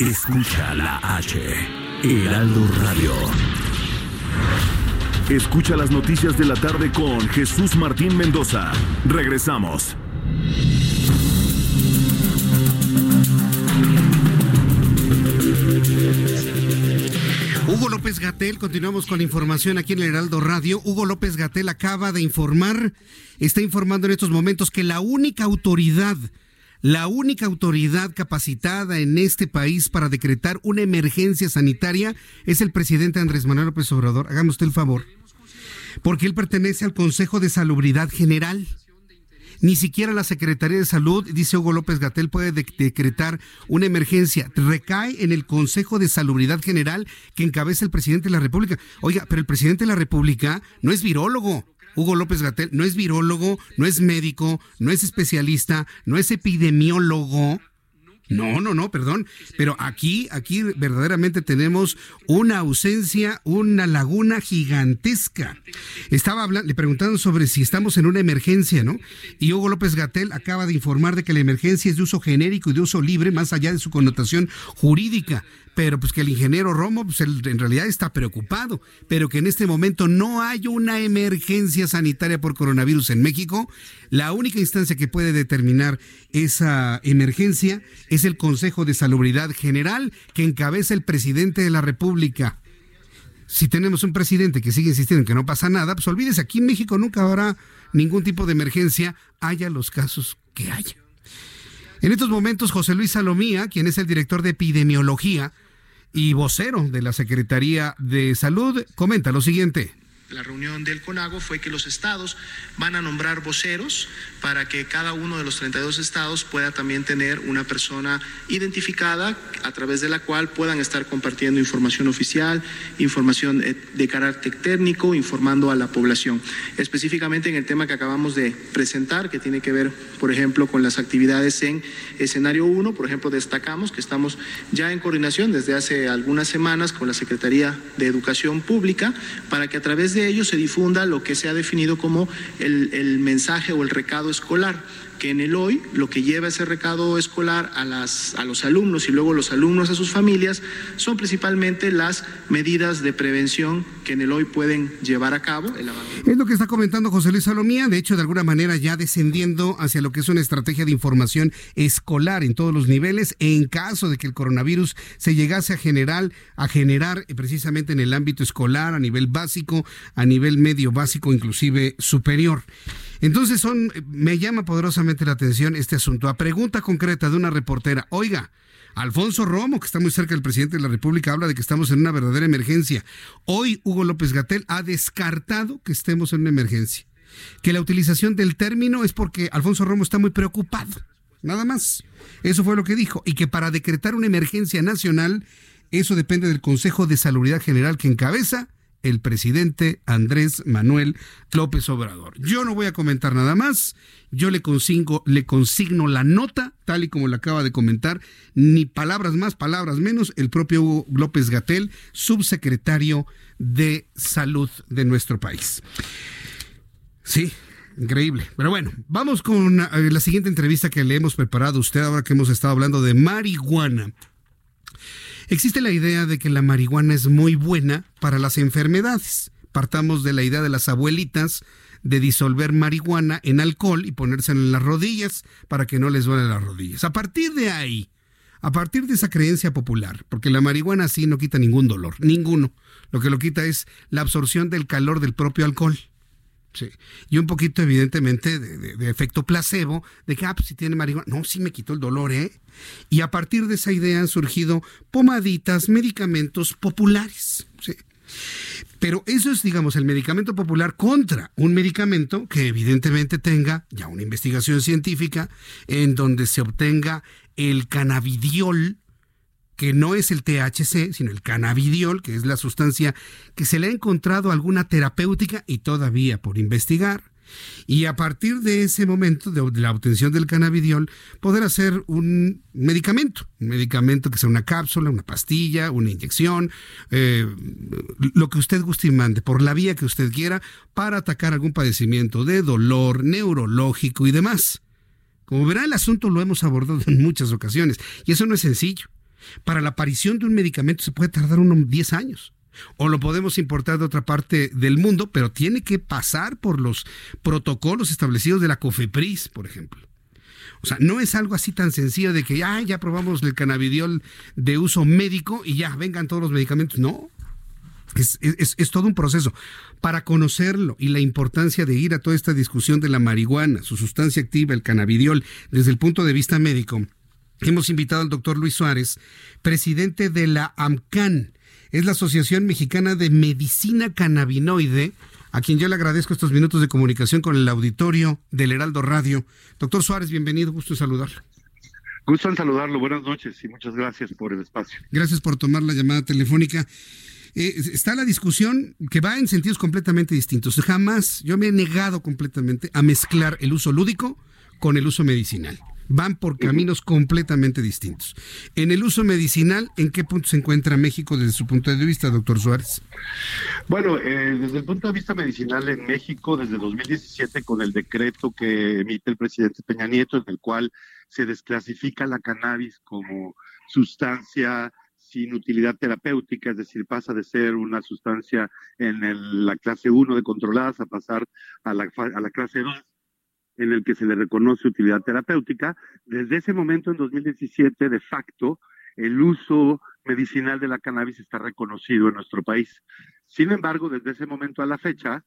Escucha la H, Heraldo Radio. Escucha las noticias de la tarde con Jesús Martín Mendoza. Regresamos. Hugo López Gatel, continuamos con la información aquí en el Heraldo Radio. Hugo López Gatel acaba de informar, está informando en estos momentos que la única autoridad, la única autoridad capacitada en este país para decretar una emergencia sanitaria es el presidente Andrés Manuel López Obrador. Hágame usted el favor. Porque él pertenece al Consejo de Salubridad General. Ni siquiera la Secretaría de Salud, dice Hugo López Gatel, puede de- decretar una emergencia. Recae en el Consejo de Salubridad General que encabeza el presidente de la República. Oiga, pero el presidente de la República no es virólogo. Hugo López Gatel no es virólogo, no es médico, no es especialista, no es epidemiólogo. No, no, no, perdón. Pero aquí, aquí verdaderamente tenemos una ausencia, una laguna gigantesca. Estaba hablando, le preguntaron sobre si estamos en una emergencia, ¿no? Y Hugo López Gatel acaba de informar de que la emergencia es de uso genérico y de uso libre, más allá de su connotación jurídica. Pero pues que el ingeniero Romo, pues él en realidad está preocupado, pero que en este momento no hay una emergencia sanitaria por coronavirus en México. La única instancia que puede determinar esa emergencia es el Consejo de Salubridad General que encabeza el presidente de la República. Si tenemos un presidente que sigue insistiendo en que no pasa nada, pues olvídese, aquí en México nunca habrá ningún tipo de emergencia, haya los casos que haya. En estos momentos, José Luis Salomía, quien es el director de epidemiología y vocero de la Secretaría de Salud, comenta lo siguiente. La reunión del CONAGO fue que los estados van a nombrar voceros para que cada uno de los 32 estados pueda también tener una persona identificada a través de la cual puedan estar compartiendo información oficial, información eh, de carácter técnico, informando a la población. Específicamente en el tema que acabamos de presentar, que tiene que ver, por ejemplo, con las actividades en escenario 1, por ejemplo, destacamos que estamos ya en coordinación desde hace algunas semanas con la Secretaría de Educación Pública para que a través de ello se difunda lo que se ha definido como el, el mensaje o el recado escolar que en el hoy lo que lleva ese recado escolar a, las, a los alumnos y luego los alumnos a sus familias son principalmente las medidas de prevención que en el hoy pueden llevar a cabo. Es lo que está comentando José Luis Salomía, de hecho, de alguna manera ya descendiendo hacia lo que es una estrategia de información escolar en todos los niveles, en caso de que el coronavirus se llegase a generar, a generar precisamente en el ámbito escolar, a nivel básico, a nivel medio básico, inclusive superior. Entonces son, me llama poderosamente la atención este asunto. A pregunta concreta de una reportera, oiga, Alfonso Romo, que está muy cerca del presidente de la República, habla de que estamos en una verdadera emergencia. Hoy Hugo López Gatel ha descartado que estemos en una emergencia. Que la utilización del término es porque Alfonso Romo está muy preocupado. Nada más. Eso fue lo que dijo. Y que para decretar una emergencia nacional, eso depende del Consejo de Salubridad General que encabeza el presidente Andrés Manuel López Obrador. Yo no voy a comentar nada más, yo le consigno, le consigno la nota, tal y como la acaba de comentar, ni palabras más, palabras menos, el propio Hugo López Gatel, subsecretario de Salud de nuestro país. Sí, Increíble. Pero bueno, vamos con eh, la siguiente entrevista que le hemos preparado a usted ahora que hemos estado hablando de marihuana. Existe la idea de que la marihuana es muy buena para las enfermedades. Partamos de la idea de las abuelitas de disolver marihuana en alcohol y ponérsela en las rodillas para que no les duelen las rodillas. A partir de ahí, a partir de esa creencia popular, porque la marihuana sí no quita ningún dolor, ninguno. Lo que lo quita es la absorción del calor del propio alcohol. Y un poquito, evidentemente, de, efecto placebo, de que, ah, pues si tiene marihuana. No, sí me quitó el dolor, ¿eh? Y a partir de esa idea han surgido pomaditas, medicamentos populares. Sí. Pero eso es, digamos, el medicamento popular contra un medicamento que evidentemente tenga ya una investigación científica en donde se obtenga el cannabidiol, que no es el THC, sino el cannabidiol, que es la sustancia que se le ha encontrado alguna terapéutica y todavía por investigar. Y a partir de ese momento, de, la obtención del cannabidiol, poder hacer un medicamento, un medicamento que sea una cápsula, una pastilla, una inyección, eh, lo que usted guste y mande, por la vía que usted quiera, para atacar algún padecimiento de dolor neurológico y demás. Como verá, el asunto lo hemos abordado en muchas ocasiones, y eso no es sencillo. Para la aparición de un medicamento se puede tardar unos 10 años. O lo podemos importar de otra parte del mundo, pero tiene que pasar por los protocolos establecidos de la COFEPRIS, por ejemplo. O sea, no es algo así tan sencillo de que ya, probamos el cannabidiol de uso médico y ya vengan todos los medicamentos. No, es, es, todo un proceso. Para conocerlo y la importancia de ir a toda esta discusión de la marihuana, su sustancia activa, el cannabidiol, desde el punto de vista médico, hemos invitado al doctor Luis Suárez, presidente de la AMCAN, es la Asociación Mexicana de Medicina Cannabinoide, a quien yo le agradezco estos minutos de comunicación con el auditorio del Heraldo Radio. Doctor Suárez, bienvenido, gusto en saludarlo. Gusto en saludarlo, buenas noches y muchas gracias por el espacio. Gracias por tomar la llamada telefónica. Eh, está la discusión que va en sentidos completamente distintos. Jamás yo me he negado completamente a mezclar el uso lúdico con el uso medicinal van por caminos completamente distintos. En el uso medicinal, ¿en qué punto se encuentra México desde su punto de vista, doctor Suárez? Bueno, eh, desde el punto de vista medicinal en México, desde 2017, con el decreto que emite el presidente Peña Nieto, en el cual se desclasifica la cannabis como sustancia sin utilidad terapéutica, es decir, pasa de ser una sustancia en la clase 1 de controladas a pasar a la, a la clase 2 en el que se le reconoce utilidad terapéutica. Desde ese momento, en 2017, de facto, el uso medicinal de la cannabis está reconocido en nuestro país. Sin embargo, desde ese momento a la fecha,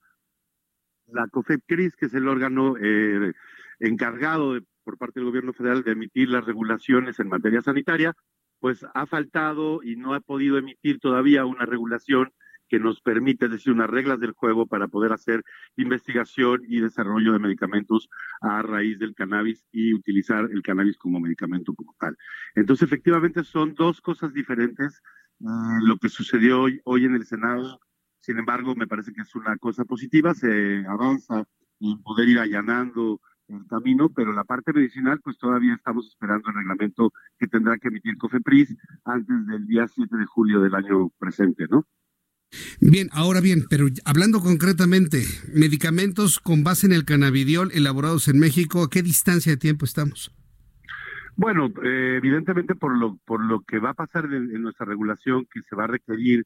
la COFEPCRIS, que es el órgano eh, encargado por parte del gobierno federal de emitir las regulaciones en materia sanitaria, pues ha faltado y no ha podido emitir todavía una regulación que nos permite, decir, unas reglas del juego para poder hacer investigación y desarrollo de medicamentos a raíz del cannabis y utilizar el cannabis como medicamento como tal. Entonces, efectivamente, son dos cosas diferentes. Mm, lo que sucedió hoy, hoy en el Senado, sin embargo, me parece que es una cosa positiva, se avanza en poder ir allanando el camino, pero la parte medicinal, pues todavía estamos esperando el reglamento que tendrá que emitir COFEPRIS antes del día 7 de julio del año presente, ¿no? Bien, ahora bien, pero hablando concretamente, medicamentos con base en el cannabidiol elaborados en México, ¿a qué distancia de tiempo estamos? Bueno, eh, evidentemente por lo, por lo que va a pasar en, nuestra regulación, que se va a requerir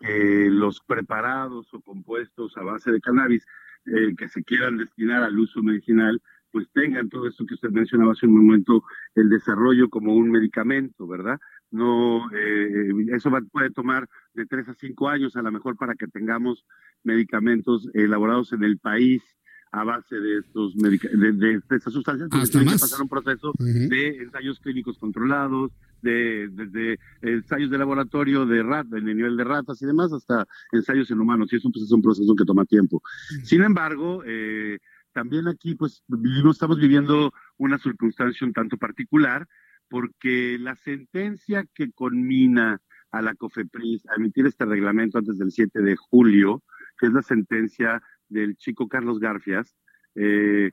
que los preparados o compuestos a base de cannabis eh, que se quieran destinar al uso medicinal, pues tengan todo esto que usted mencionaba hace un momento, el desarrollo como un medicamento, ¿verdad? No eh, eso puede tomar de tres a cinco años a lo mejor para que tengamos medicamentos elaborados en el país a base de estos de, de, estas sustancias, porque tienen que pasar un proceso de ensayos clínicos controlados, de desde ensayos de laboratorio de rat, en el nivel de ratas y demás, hasta ensayos en humanos, y eso pues, es un proceso que toma tiempo. Sin embargo, eh, también aquí pues vivimos, estamos viviendo una circunstancia un tanto particular, porque la sentencia que conmina a la COFEPRIS a emitir este reglamento antes del 7 de julio, que es la sentencia del chico Carlos Garfias. Eh,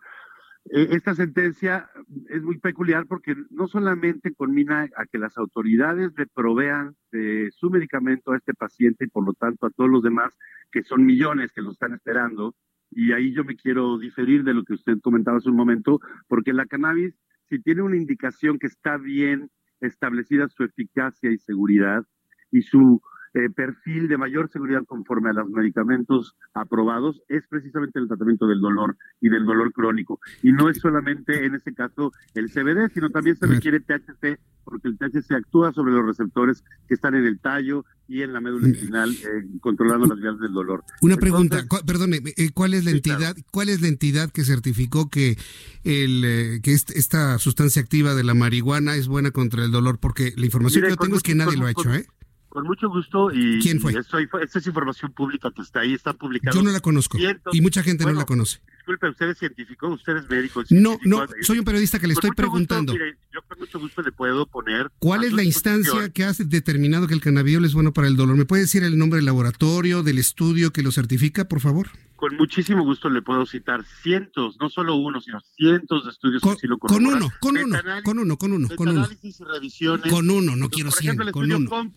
e, esta sentencia es muy peculiar porque no solamente conmina a que las autoridades le provean de su medicamento a este paciente y por lo tanto a todos los demás, que son millones que lo están esperando, y ahí yo me quiero diferir de lo que usted comentaba hace un momento, porque la cannabis, si tiene una indicación que está bien establecida su eficacia y seguridad y su eh, perfil de mayor seguridad conforme a los medicamentos aprobados es precisamente el tratamiento del dolor y del dolor crónico. Y no es solamente en este caso el CBD, sino también se requiere THC, porque el THC actúa sobre los receptores que están en el tallo y en la médula espinal, eh, controlando las vías del dolor. Una pregunta, perdone, eh, ¿cuál es la entidad, cuál es la entidad que certificó que el que esta sustancia activa de la marihuana es buena contra el dolor? Porque la información que yo tengo es que nadie lo ha hecho, ¿eh? Con mucho gusto. Y, ¿Quién fue? esta es información pública que está ahí, está publicada. Yo no la conozco. y mucha gente no la conoce. Disculpe, usted es científico, usted es médico. No, no, soy un periodista que le estoy preguntando. yo con mucho gusto le puedo poner. ¿Cuál es la instancia que ha determinado que el cannabidiol es bueno para el dolor? ¿Me puede decir el nombre del laboratorio, del estudio que lo certifica, por favor? Con muchísimo gusto le puedo citar cientos, no solo uno, sino cientos de estudios con, que sí lo con uno, con uno, con uno, con uno, con uno. y revisiones. Con uno, no quiero cien, con uno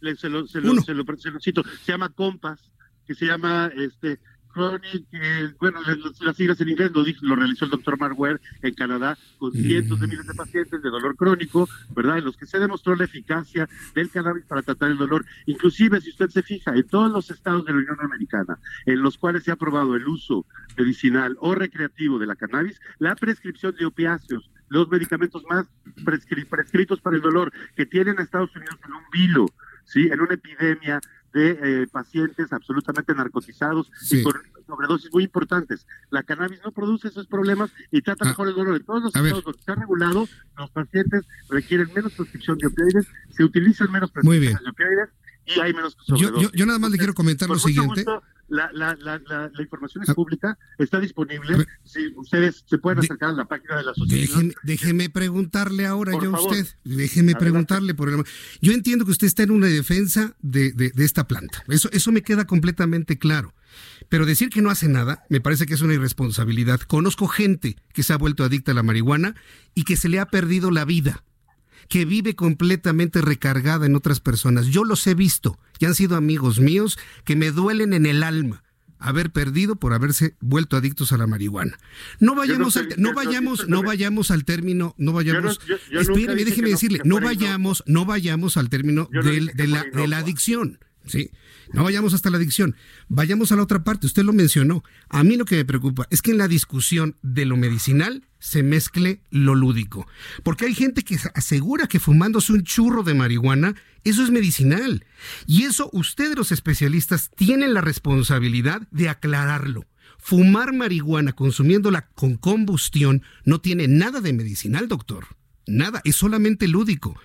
se lo, se lo, se lo, cito, se llama Compass, que se llama este Chronic, bueno, las siglas en inglés lo, lo realizó el doctor Mark en Canadá con mm. cientos de miles de pacientes de dolor crónico, ¿verdad? En los que se demostró la eficacia del cannabis para tratar el dolor. Inclusive, si usted se fija, en todos los estados de la Unión Americana, en los cuales se ha aprobado el uso medicinal o recreativo de la cannabis, la prescripción de opiáceos, los medicamentos más prescritos para el dolor que tienen a Estados Unidos en un vilo, ¿sí? En una epidemia de eh, pacientes absolutamente narcotizados y con sobredosis muy importantes. La cannabis no produce esos problemas y trata ah, mejor el dolor. En todos los estados donde está regulado, los pacientes requieren menos prescripción de opioides, se utilizan menos prescripciones de opioides y hay menos yo, yo, nada más le quiero comentar lo siguiente la, la, la, la, información es ah. pública, está disponible. Si ustedes se pueden acercar a la página de la asociación. Déjeme, preguntarle ahora yo a usted. Déjeme preguntarle por el. Yo entiendo que usted está en una defensa de, de, de esta planta. Eso, eso me queda completamente claro. Pero decir que no hace nada me parece que es una irresponsabilidad. Conozco gente que se ha vuelto adicta a la marihuana y que se le ha perdido la vida que vive completamente recargada en otras personas. Yo los he visto y han sido amigos míos que me duelen en el alma haber perdido por haberse vuelto adictos a la marihuana. No vayamos, al, no vayamos, no vayamos al término, no vayamos. espéreme, déjeme decirle, no vayamos, no vayamos al término de, la, de la adicción. ¿Sí? No vayamos hasta la adicción, vayamos a la otra parte, usted lo mencionó. A mí lo que me preocupa es que en la discusión de lo medicinal se mezcle lo lúdico, porque hay gente que asegura que fumándose un churro de marihuana, eso es medicinal. Y eso ustedes los especialistas tienen la responsabilidad de aclararlo. Fumar marihuana consumiéndola con combustión no tiene nada de medicinal, doctor. Nada, es solamente lúdico.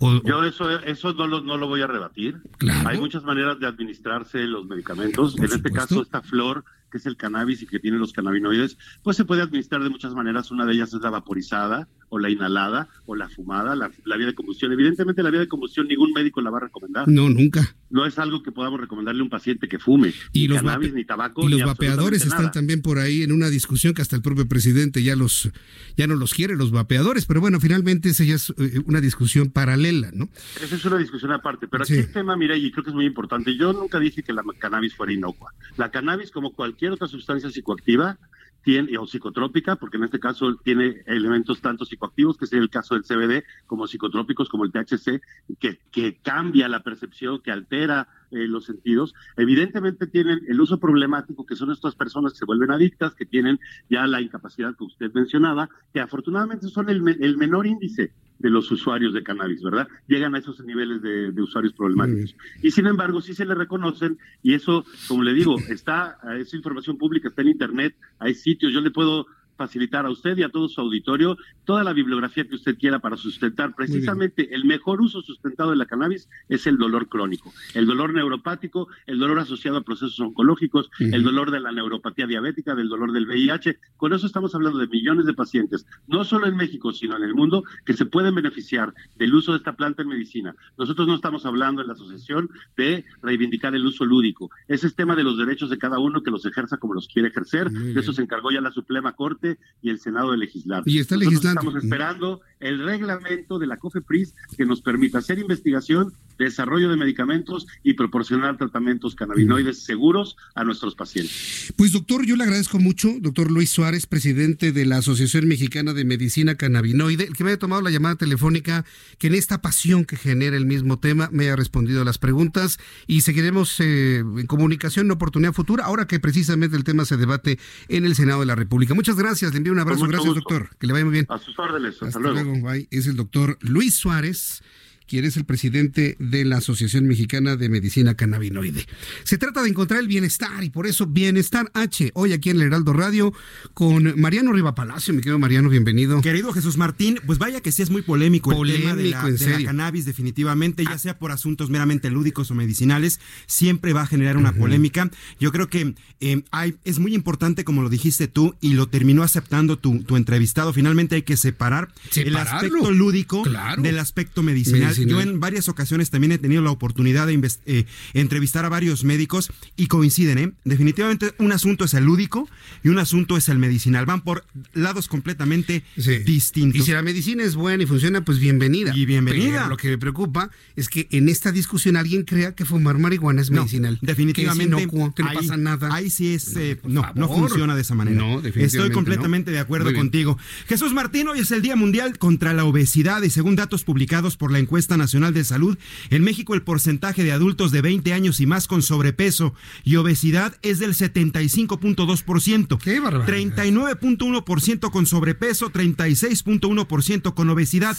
Yo eso, eso no, lo, no lo voy a rebatir. Hay muchas maneras de administrarse los medicamentos. en este caso, esta flor que es el cannabis y que tiene los cannabinoides, pues se puede administrar de muchas maneras. Una de ellas es la vaporizada o la inhalada o la fumada, la, vía de combustión. Evidentemente la vía de combustión ningún médico la va a recomendar. No, nunca. No es algo que podamos recomendarle a un paciente que fume. Y ni los cannabis, ni tabaco. Y los vapeadores están también por ahí en una discusión que hasta el propio presidente ya los ya no los quiere, los vapeadores. Pero bueno, finalmente esa ya es eh, una discusión paralela, ¿no? Esa es una discusión aparte. Pero aquí el tema, mira, y creo que es muy importante. Yo nunca dije que la cannabis fuera inocua. La cannabis, como cualquier cualquier otra sustancia psicoactiva tiene, o psicotrópica, porque en este caso tiene elementos tanto psicoactivos, que sería el caso del CBD, como psicotrópicos, como el THC, que, que cambia la percepción, que altera eh, los sentidos. Evidentemente tienen el uso problemático, que son estas personas que se vuelven adictas, que tienen ya la incapacidad que usted mencionaba, que afortunadamente son el, el menor índice de los usuarios de cannabis, ¿verdad? Llegan a esos niveles de, usuarios problemáticos. Y sin embargo, sí se le reconocen, y eso, como le digo, está, esa información pública está en Internet, hay sitios, yo le puedo facilitar a usted y a todo su auditorio toda la bibliografía que usted quiera para sustentar. Precisamente el mejor uso sustentado de la cannabis es el dolor crónico, el dolor neuropático, el dolor asociado a procesos oncológicos, el dolor de la neuropatía diabética, del dolor del VIH. Con eso estamos hablando de millones de pacientes, no solo en México, sino en el mundo, que se pueden beneficiar del uso de esta planta en medicina. Nosotros no estamos hablando en la asociación de reivindicar el uso lúdico. Ese es tema de los derechos de cada uno que los ejerza como los quiere ejercer. De eso se encargó ya la Suprema Corte y el Senado de legislar. Y está legislando. Estamos esperando el reglamento de la COFEPRIS que nos permita hacer investigación, desarrollo de medicamentos y proporcionar tratamientos cannabinoides seguros a nuestros pacientes. Pues doctor, yo le agradezco mucho, doctor Luis Suárez, presidente de la Asociación Mexicana de Medicina Cannabinoide, el que me haya tomado la llamada telefónica, que en esta pasión que genera el mismo tema me haya respondido a las preguntas y seguiremos eh, en comunicación en oportunidad futura, ahora que precisamente el tema se debate en el Senado de la República. Muchas gracias, le envío un abrazo, gracias doctor, que le vaya muy bien. A sus órdenes, hasta, luego. Es el doctor Luis Suárez quien es el presidente de la Asociación Mexicana de Medicina Cannabinoide. Se trata de encontrar el bienestar y por eso Bienestar H, hoy aquí en el Heraldo Radio con Mariano Riva Palacio. Mi querido Mariano, bienvenido. Querido Jesús Martín, pues vaya que sí es muy polémico, el tema de la, cannabis definitivamente, ya sea por asuntos meramente lúdicos o medicinales, siempre va a generar una polémica. Yo creo que eh, hay, es muy importante, como lo dijiste tú, y lo terminó aceptando tu, tu entrevistado, finalmente hay que separar el aspecto lúdico del aspecto medicinal yo en varias ocasiones también he tenido la oportunidad de eh, entrevistar a varios médicos y coinciden, ¿eh? Definitivamente un asunto es el lúdico y un asunto es el medicinal. Van por lados completamente distintos. Y si la medicina es buena y funciona, pues bienvenida. Y bienvenida. lo que me preocupa es que en esta discusión alguien crea que fumar marihuana es medicinal. definitivamente. Que, no pasa nada. Ahí sí es. Eh, no, no, funciona de esa manera. No, Estoy completamente de acuerdo contigo. Jesús Martín, hoy es el Día Mundial contra la Obesidad y según datos publicados por la encuesta Nacional de Salud, en México el porcentaje de adultos de 20 años y más con sobrepeso y obesidad es del 75.2%. ¡Qué barbaridad! 39.1% con sobrepeso, 36.1% con obesidad.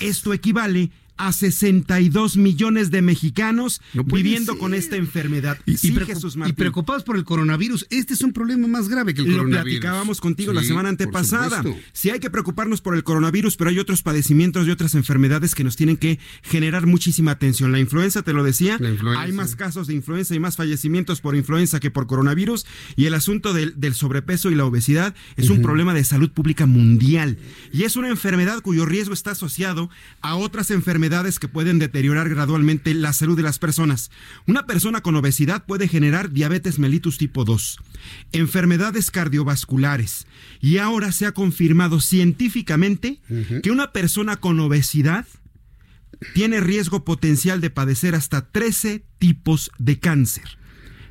Esto equivale a 62 millones de mexicanos viviendo con esta enfermedad. Y, preocupados por el coronavirus. Este es un problema más grave que el coronavirus. Lo platicábamos contigo la semana antepasada. Sí hay que preocuparnos por el coronavirus, pero hay otros padecimientos y otras enfermedades que nos tienen que generar muchísima atención. La influenza, te lo decía, hay más casos de influenza y más fallecimientos por influenza que por coronavirus. Y el asunto del, sobrepeso y la obesidad es un problema de salud pública mundial. Y es una enfermedad cuyo riesgo está asociado a otras enfermedades enfermedades que pueden deteriorar gradualmente la salud de las personas. Una persona con obesidad puede generar diabetes mellitus tipo 2, enfermedades cardiovasculares. Y ahora se ha confirmado científicamente que una persona con obesidad tiene riesgo potencial de padecer hasta 13 tipos de cáncer.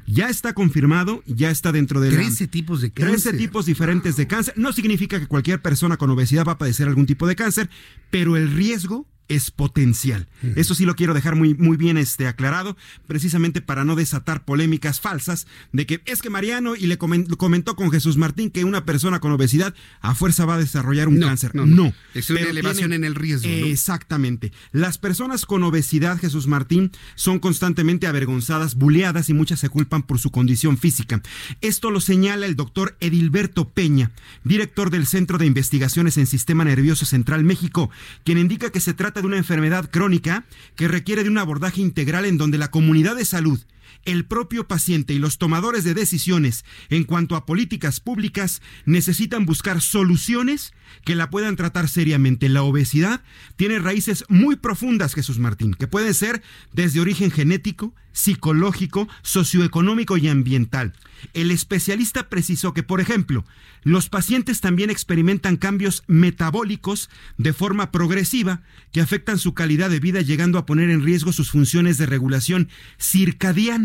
Ya está confirmado, ya está dentro de 13 tipos de cáncer. 13 tipos diferentes de cáncer. No significa que cualquier persona con obesidad va a padecer algún tipo de cáncer, pero el riesgo es potencial. Eso sí lo quiero dejar muy, muy bien este, aclarado, precisamente para no desatar polémicas falsas de que es que Mariano y le comentó con Jesús Martín que una persona con obesidad a fuerza va a desarrollar un cáncer. No, es una elevación en el riesgo. Exactamente. Las personas con obesidad, Jesús Martín, son constantemente avergonzadas, buleadas y muchas se culpan por su condición física. Esto lo señala el doctor Edilberto Peña, director del Centro de Investigaciones en Sistema Nervioso Central México, quien indica que se trata de una enfermedad crónica que requiere de un abordaje integral en donde la comunidad de salud, el propio paciente y los tomadores de decisiones en cuanto a políticas públicas necesitan buscar soluciones que la puedan tratar seriamente. La obesidad tiene raíces muy profundas, Jesús Martín, que pueden ser desde origen genético, psicológico, socioeconómico y ambiental. El especialista precisó que, por ejemplo, los pacientes también experimentan cambios metabólicos de forma progresiva que afectan su calidad de vida llegando a poner en riesgo sus funciones de regulación circadiana.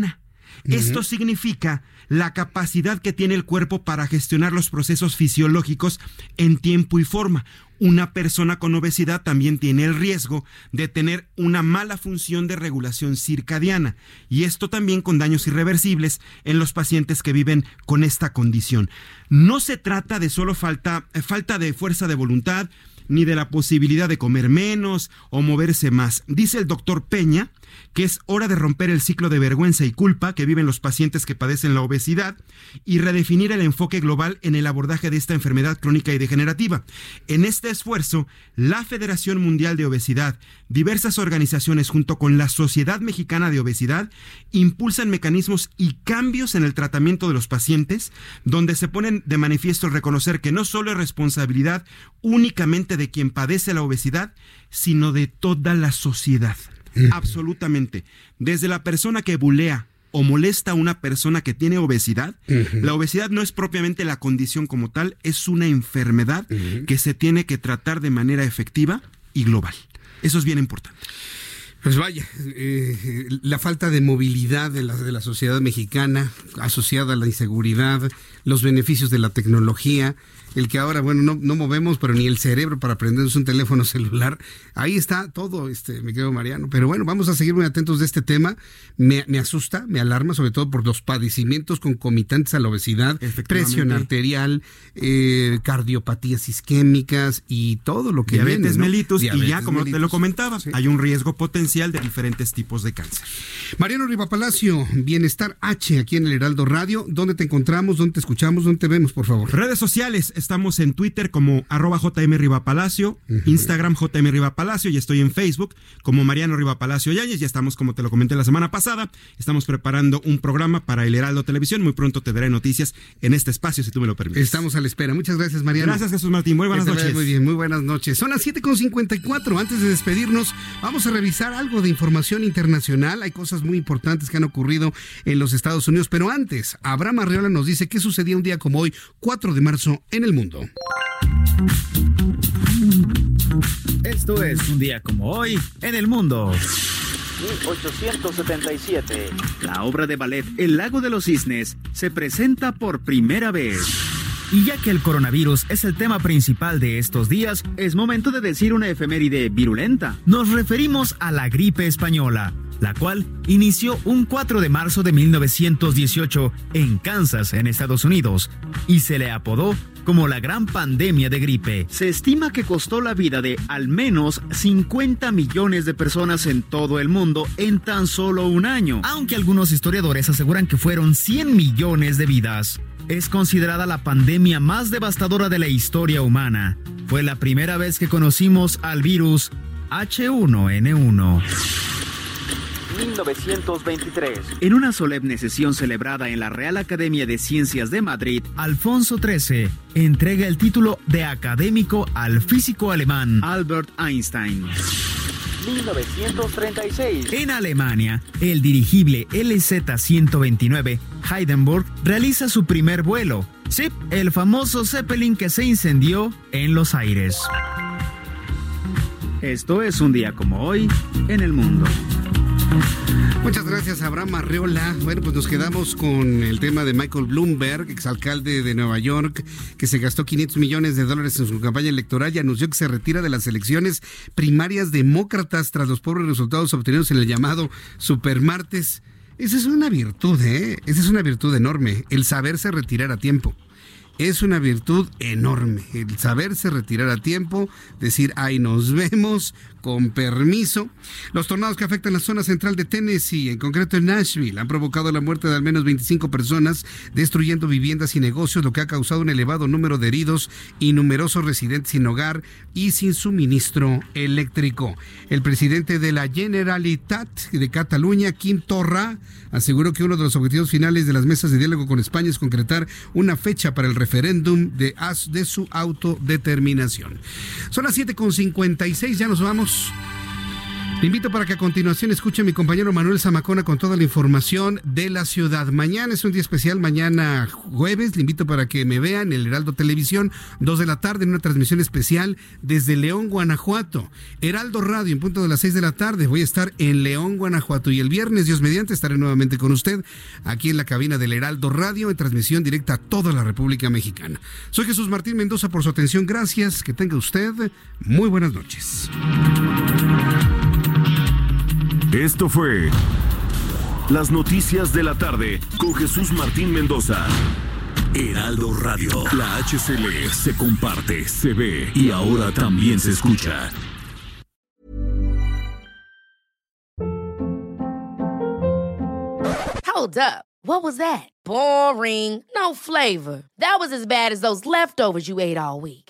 Esto significa la capacidad que tiene el cuerpo para gestionar los procesos fisiológicos en tiempo y forma. Una persona con obesidad también tiene el riesgo de tener una mala función de regulación circadiana y esto también con daños irreversibles en los pacientes que viven con esta condición. No se trata de solo falta, falta de fuerza de voluntad, ni de la posibilidad de comer menos o moverse más. Dice el doctor Peña que es hora de romper el ciclo de vergüenza y culpa que viven los pacientes que padecen la obesidad y redefinir el enfoque global en el abordaje de esta enfermedad crónica y degenerativa. En este esfuerzo, la Federación Mundial de Obesidad, diversas organizaciones junto con la Sociedad Mexicana de Obesidad impulsan mecanismos y cambios en el tratamiento de los pacientes, donde se ponen de manifiesto el reconocer que no solo es responsabilidad únicamente de quien padece la obesidad, sino de toda la sociedad. Absolutamente. Desde la persona que bulea o molesta a una persona que tiene obesidad, la obesidad no es propiamente la condición como tal, es una enfermedad que se tiene que tratar de manera efectiva y global. Eso es bien importante. Pues vaya, eh, la falta de movilidad de la, de la sociedad mexicana asociada a la inseguridad, los beneficios de la tecnología, el que ahora, bueno, no, no movemos, pero ni el cerebro para prendernos un teléfono celular. Ahí está todo, este, mi querido Mariano. Pero bueno, vamos a seguir muy atentos de este tema. Me, me asusta, me alarma, sobre todo por los padecimientos concomitantes a la obesidad, presión arterial, eh, cardiopatías isquémicas y todo lo que Diabetes viene, ¿no? mellitus, y ya como te lo comentaba, hay un riesgo potencial de diferentes tipos de cáncer. Mariano Riva Palacio, Bienestar H, aquí en el Heraldo Radio. ¿Dónde te encontramos? ¿Dónde te escuchamos? ¿Dónde te vemos, por favor? Redes sociales, estamos en Twitter como arroba JM Riva Palacio, Instagram JM Riva Palacio y estoy en Facebook como Mariano Riva Palacio Yáñez. Ya estamos, como te lo comenté la semana pasada, estamos preparando un programa para el Heraldo Televisión. Muy pronto te daré noticias en este espacio, si tú me lo permites. Estamos a la espera. Muchas gracias, Mariano. Gracias, Jesús Martín. Muy buenas noches. Muy bien, muy buenas noches. Son las 7.54. Antes de despedirnos, vamos a revisar algo de información internacional. Hay cosas muy importantes que han ocurrido en los Estados Unidos. Pero antes, Abraham Arreola nos dice qué sucedía un día como hoy, 4 de marzo, en el mundo. Esto es un día como hoy en el mundo. 1877. La obra de ballet El lago de los cisnes se presenta por primera vez. Y ya que el coronavirus es el tema principal de estos días, es momento de decir una efeméride virulenta. Nos referimos a la gripe española, la cual inició un 4 de marzo de 1918 en Kansas, en Estados Unidos, y se le apodó como la gran pandemia de gripe. Se estima que costó la vida de al menos 50 millones de personas en todo el mundo en tan solo un año, aunque algunos historiadores aseguran que fueron 100 millones de vidas. Es considerada la pandemia más devastadora de la historia humana. Fue la primera vez que conocimos al virus H1N1. 1923. En una solemne sesión celebrada en la Real Academia de Ciencias de Madrid, Alfonso XIII entrega el título de académico al físico alemán Albert Einstein. 1936. En Alemania, el dirigible LZ-129 Heidenburg realiza su primer vuelo. Sí, el famoso Zeppelin que se incendió en los aires. Esto es un día como hoy en el mundo. Muchas gracias, Abraham Arreola. Bueno, pues nos quedamos con el tema de Michael Bloomberg, exalcalde de Nueva York, que se gastó 500 millones de dólares en su campaña electoral y anunció que se retira de las elecciones primarias demócratas tras los pobres resultados obtenidos en el llamado Supermartes. Esa es una virtud, ¿eh? Esa es una virtud enorme, el saberse retirar a tiempo. Es una virtud enorme, el saberse retirar a tiempo, decir, ahí nos vemos, con permiso. Los tornados que afectan la zona central de Tennessee, en concreto en Nashville, han provocado la muerte de al menos 25 personas, destruyendo viviendas y negocios, lo que ha causado un elevado número de heridos y numerosos residentes sin hogar y sin suministro eléctrico. El presidente de la Generalitat de Cataluña, Quim Torra, aseguró que uno de los objetivos finales de las mesas de diálogo con España es concretar una fecha para el referéndum de, de su autodeterminación. Son las 7.56, ya nos vamos. isso. Le invito para que a continuación escuche a mi compañero Manuel Zamacona con toda la información de la ciudad. Mañana es un día especial, mañana jueves. Le invito para que me vean en el Heraldo Televisión, 2 de la tarde, en una transmisión especial desde León, Guanajuato. Heraldo Radio, en punto de las 6 de la tarde. Voy a estar en León, Guanajuato. Y el viernes, Dios mediante, estaré nuevamente con usted aquí en la cabina del Heraldo Radio, en transmisión directa a toda la República Mexicana. Soy Jesús Martín Mendoza por su atención. Gracias. Que tenga usted muy buenas noches. Esto fue Las Noticias de la Tarde con Jesús Martín Mendoza. Heraldo Radio. La HCL se comparte, se ve y ahora también se escucha. Hold up. What was that? Boring. No flavor. That was as bad as those leftovers you ate all week.